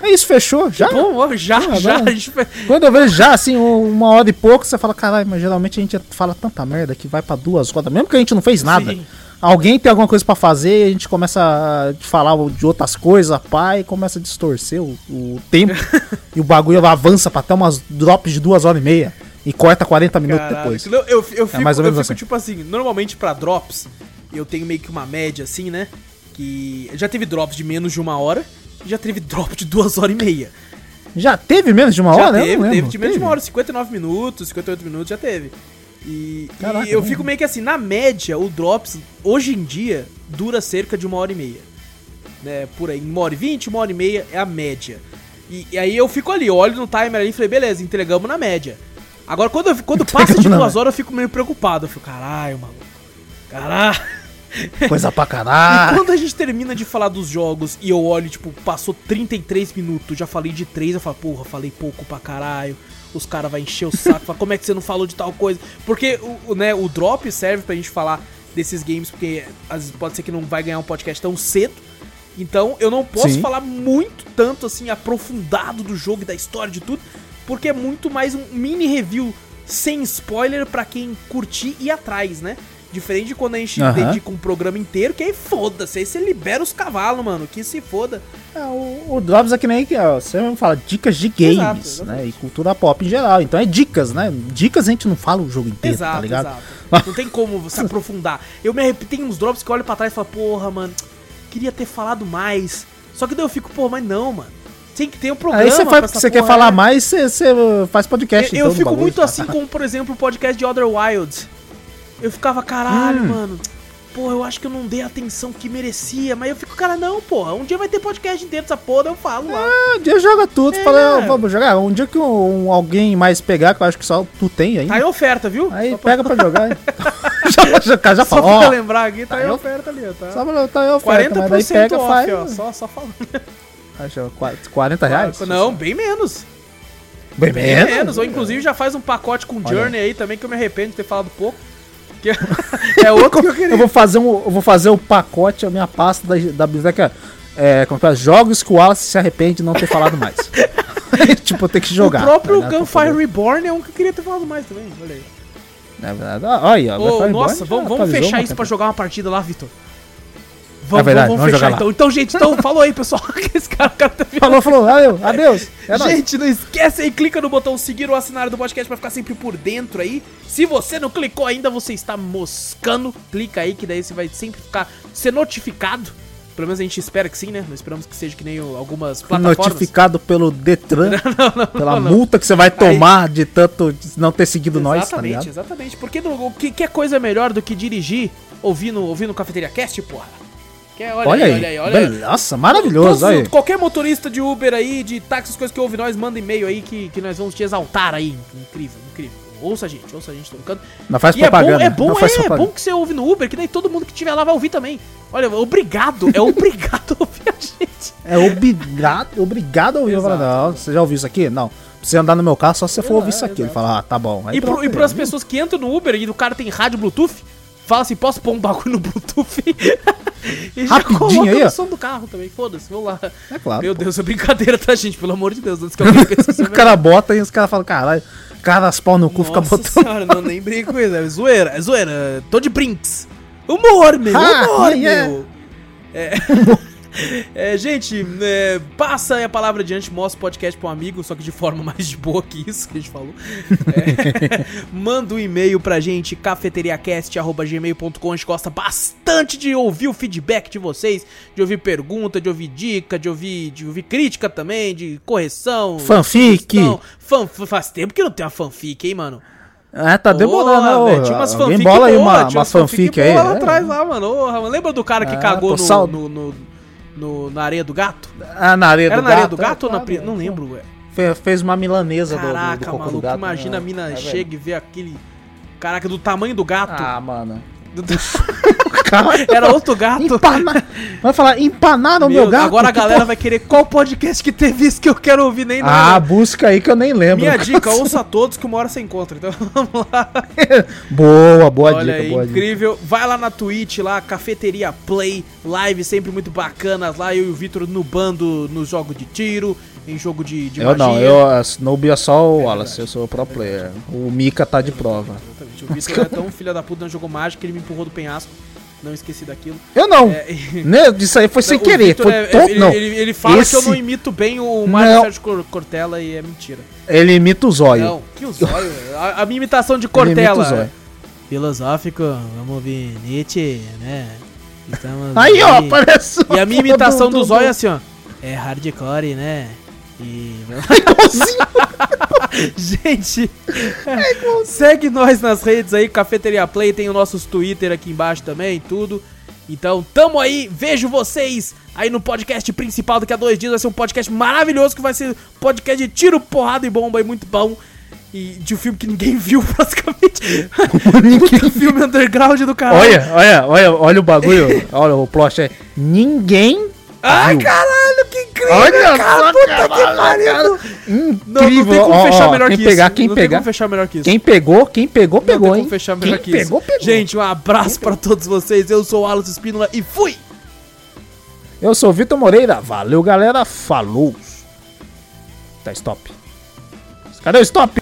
É isso, fechou? Já? Bom, já, Ah, já. gente. Quando eu vejo já, assim, um- uma hora e pouco, você fala, caralho, mas geralmente a gente fala tanta merda que vai pra duas rodas, mesmo que a gente não fez nada. Sim. Alguém tem alguma coisa pra fazer, a gente começa a falar de outras coisas, e começa a distorcer o, o tempo. [LAUGHS] e o bagulho avança pra até umas drops de duas horas e meia. E corta 40 minutos depois. não- eu, eu fico, mais ou eu menos fico assim. tipo assim, normalmente pra drops, eu tenho meio que uma média assim, né? Que já teve drops de menos de uma hora, e já teve drop de duas horas e meia. Já teve menos de uma Já hora? Eu teve, não teve de menos de uma hora, 59 minutos, 58 minutos, já teve. E, e Caraca, eu não. fico meio que assim, na média, o Drops, hoje em dia, dura cerca de uma hora e meia. Né, por aí, uma hora e vinte, uma hora e meia é a média. E, e aí eu fico ali, eu olho no timer ali e falei, beleza, entregamos na média. Agora, quando, eu- quando passa de duas média. horas, eu fico meio preocupado. Eu fico, caralho, maluco. Caralho. [LAUGHS] Coisa pra E caralho. quando a gente termina de falar dos jogos e eu olho, tipo, passou 33 minutos, já falei de 3, eu falo, porra, falei pouco pra caralho. Os caras vão encher o saco, fala, como é que você não falou de tal coisa? Porque o, o, né, o drop serve pra gente falar desses games, porque às vezes pode ser que não vai ganhar um podcast tão cedo. Então eu não posso Sim. falar muito tanto assim, aprofundado do jogo e da história de tudo, porque é muito mais um mini review sem spoiler pra quem curtir e ir atrás, né? Diferente de quando a gente Aham. dedica um programa inteiro, que aí foda-se, aí você libera os cavalos, mano, que se foda. É, o, o Drops é que nem que ó, você mesmo fala, dicas de games, Exato, exatamente. né? E cultura pop em geral. Então é dicas, né? Dicas a gente não fala o jogo inteiro, tá ligado? exato. Não tem como você aprofundar. Eu me arrepio, tem uns drops que eu olho pra trás e falo, porra, mano, queria ter falado mais. Só que daí eu fico, pô, mas não, mano. Tem que ter um programa. Aí você pra faz, você quer falar é. mais, você, você faz podcast. Eu, eu então, fico muito assim como, por exemplo, o podcast de Other Wilds. Eu ficava, caralho, Hum. mano. pô, eu acho que eu não dei a atenção que merecia. Mas eu fico, cara, não, porra, um dia vai ter podcast dentro dessa porra, eu falo lá. Ah, Um dia joga tudo, É. fala, "Ah, vamos jogar. Um dia que um, alguém mais pegar, que eu acho que só tu tem aí. Tá em oferta, viu? Aí só pra, pega pra jogar. [LAUGHS] já, já, já só fala, pra lembrar aqui, tá, tá em oferta ali. Tá? Só pra tá em oferta, 40% mas daí pega, off, faz. ó. Só, só falando. Acho, qu- 40 reais? Não, bem menos. Bem Bem menos. menos. Ou inclusive já faz um pacote com Olha. Journey aí também, que eu me arrependo de ter falado pouco. [LAUGHS] Que é outro que eu queria. Eu vou fazer um, eu vou fazer o pacote, a minha pasta da, da biblioteca. É, como é que é? Jogos que o Wallace se arrepende de não ter falado mais. [LAUGHS] [LAUGHS] tipo, tenho que jogar. o próprio tá Gunfire Reborn é um que eu queria ter falado mais também. Olha aí. É verdade. Olha, ó, Ô, Gunfire nossa, vamos, vamos fechar isso pra jogar uma partida lá, Vitor. Vamos, verdade, vamos, vamos fechar então. Então, gente, então, [LAUGHS] falou aí, pessoal. [LAUGHS] que esse cara, o cara tá Falou, falou, valeu, adeus. É nóis. Gente, não esquece aí, clica no botão seguir ou assinar do podcast pra ficar sempre por dentro aí. Se você não clicou ainda, você está moscando. Clica aí que daí você vai sempre ficar ser notificado. Pelo menos a gente espera que sim, né? Nós esperamos que seja que nem o- algumas plataformas. Notificado pelo Detran, [LAUGHS] pela não, não. multa que você vai tomar de tanto não ter seguido nós, tá Exatamente, ligado? exatamente. Porque o que, que é coisa melhor do que dirigir ouvindo, ouvindo Cafeteria Cast, porra? É- olha, Olha aí, aí, olha aí, olha Nossa, maravilhoso, Todos-. Qualquer motorista de Uber aí, de táxi, as coisas que ouve nós, manda e-mail aí que, que nós vamos te exaltar aí. Incrível, incrível. Ouça a gente, ouça a gente tocando. Não faz E é bom, propaganda. é bom, não faz é, é bom que você ouve no Uber, que daí todo mundo que estiver lá vai ouvir também. Olha, obrigado, é obrigado [LAUGHS] a ouvir a gente. É obrigado, obrigado a ouvir. Exato. não, você já ouviu isso aqui? Não. Pra você andar no meu carro, só se você for ouvir isso aqui. Ele fala, ah, tá bom. Aí E, pro, e pras aí. pessoas que entram no Uber e o cara tem rádio Bluetooth, fala assim, posso pôr um bagulho no Bluetooth? [LAUGHS] e Rapidinho aí, ó. som do carro também, foda-se, vamos lá. É claro. Meu pô. Deus, é brincadeira, tá, gente? Pelo amor de Deus, antes que alguém [LAUGHS] pense o cara bota e os caras falam, caralho, cara das pau no cu, fica Nossa botando. senhora, não, nem brinco com isso, é zoeira, é zoeira, tô de brinks. Humor, meu, Ah, humor, yeah. meu. É... É, gente, é, passa aí a palavra adiante, mostra o podcast pra um amigo, só que de forma [LAUGHS] mais de boa que isso que a gente falou. É, [LAUGHS] manda um e-mail pra gente, cafeteriacast.gmail.com. A gente gosta bastante de ouvir o feedback de vocês, de ouvir pergunta, de ouvir dica, de ouvir, de ouvir crítica também, de correção. Fanfic. Fan, faz tempo que não tem uma fanfic, hein, mano? É, tá demorando, ô, velho, Tinha umas Alguém fanfic bola aí boa, uma, tinha uma umas fanfic aí. boa lá é. atrás, lá, mano. Mano. Lembra do cara que Ah, cagou no, sal- no, no- no- na areia do gato? Ah, na areia Era do na areia gato. do gato é, ou na claro. Não lembro, ué. Fe- Fez uma milanesa do- do, do, Caraca, do maluco, gato. imagina né? a mina É, chega e vê aquele... Caraca, do tamanho do gato. Ah, mano. [LAUGHS] Era outro gato. Empanar. Vai falar, empanar no meu, Meu, gato? agora a galera vai querer qual podcast que teve isso que eu quero ouvir, nem Ah, nada. busca aí que eu nem lembro. Minha [LAUGHS] dica, ouça todos que uma hora você encontra. Então [LAUGHS] vamos lá. boa, boa Olha dica, boa dica. incrível. Vai lá na Twitch, lá, Cafeteria Play, live sempre muito bacanas lá. Eu e o Vitor no bando no jogo de tiro, em jogo de, de Eu não, magia. eu a Snoopy é só o Wallace, eu sou o pro player. O Mika tá de prova. O Vitor é tão filho da puta, não jogou mágica, ele me empurrou do penhasco. Não esqueci daquilo. Eu não. É, [LAUGHS] Né, Isso aí foi sem o querer. Foi é- todo, ele, não. ele, ele fala Esse- que eu não imito bem o Mário Não. Sérgio Cor- Cortella e é mentira. Ele imita o zóio. Não, que o zóio. a, a minha imitação de [LAUGHS] Cortella. Filosófico, vamos ouvir Nietzsche, né? Estamos Aí, ó, parece. E a minha imitação do- do zóio é assim, ó. É hardcore, né? E. [LAUGHS] Gente, segue nós nas redes aí, Cafeteria Play, tem o nossos Twitter aqui embaixo também, tudo. Então, tamo aí, vejo vocês aí no podcast principal daqui a dois dias. Vai ser um podcast maravilhoso que vai ser um podcast de tiro, porrada e bomba aí, muito bom. E de um filme que ninguém [LAUGHS] viu, praticamente. Puta [LAUGHS] filme underground do caralho. Olha, olha, olha, olha o bagulho. olha o plot aí. Ninguém. Ai, viu. caralho, Olha cara, puta que pariu. Não, não tem como Ó, fechar ó, melhor quem que pegar, isso. Quem não tem pegar, como fechar melhor que isso. quem pegou, quem pegou, não pegou, tem hein? como fechar melhor Quem que pegou, isso. pegou. Gente, um abraço pra todos vocês. Eu sou o Alan Espínola e fui! Eu sou o Vitor Moreira. Valeu, galera. Falou. Tá, stop. Cadê o stop?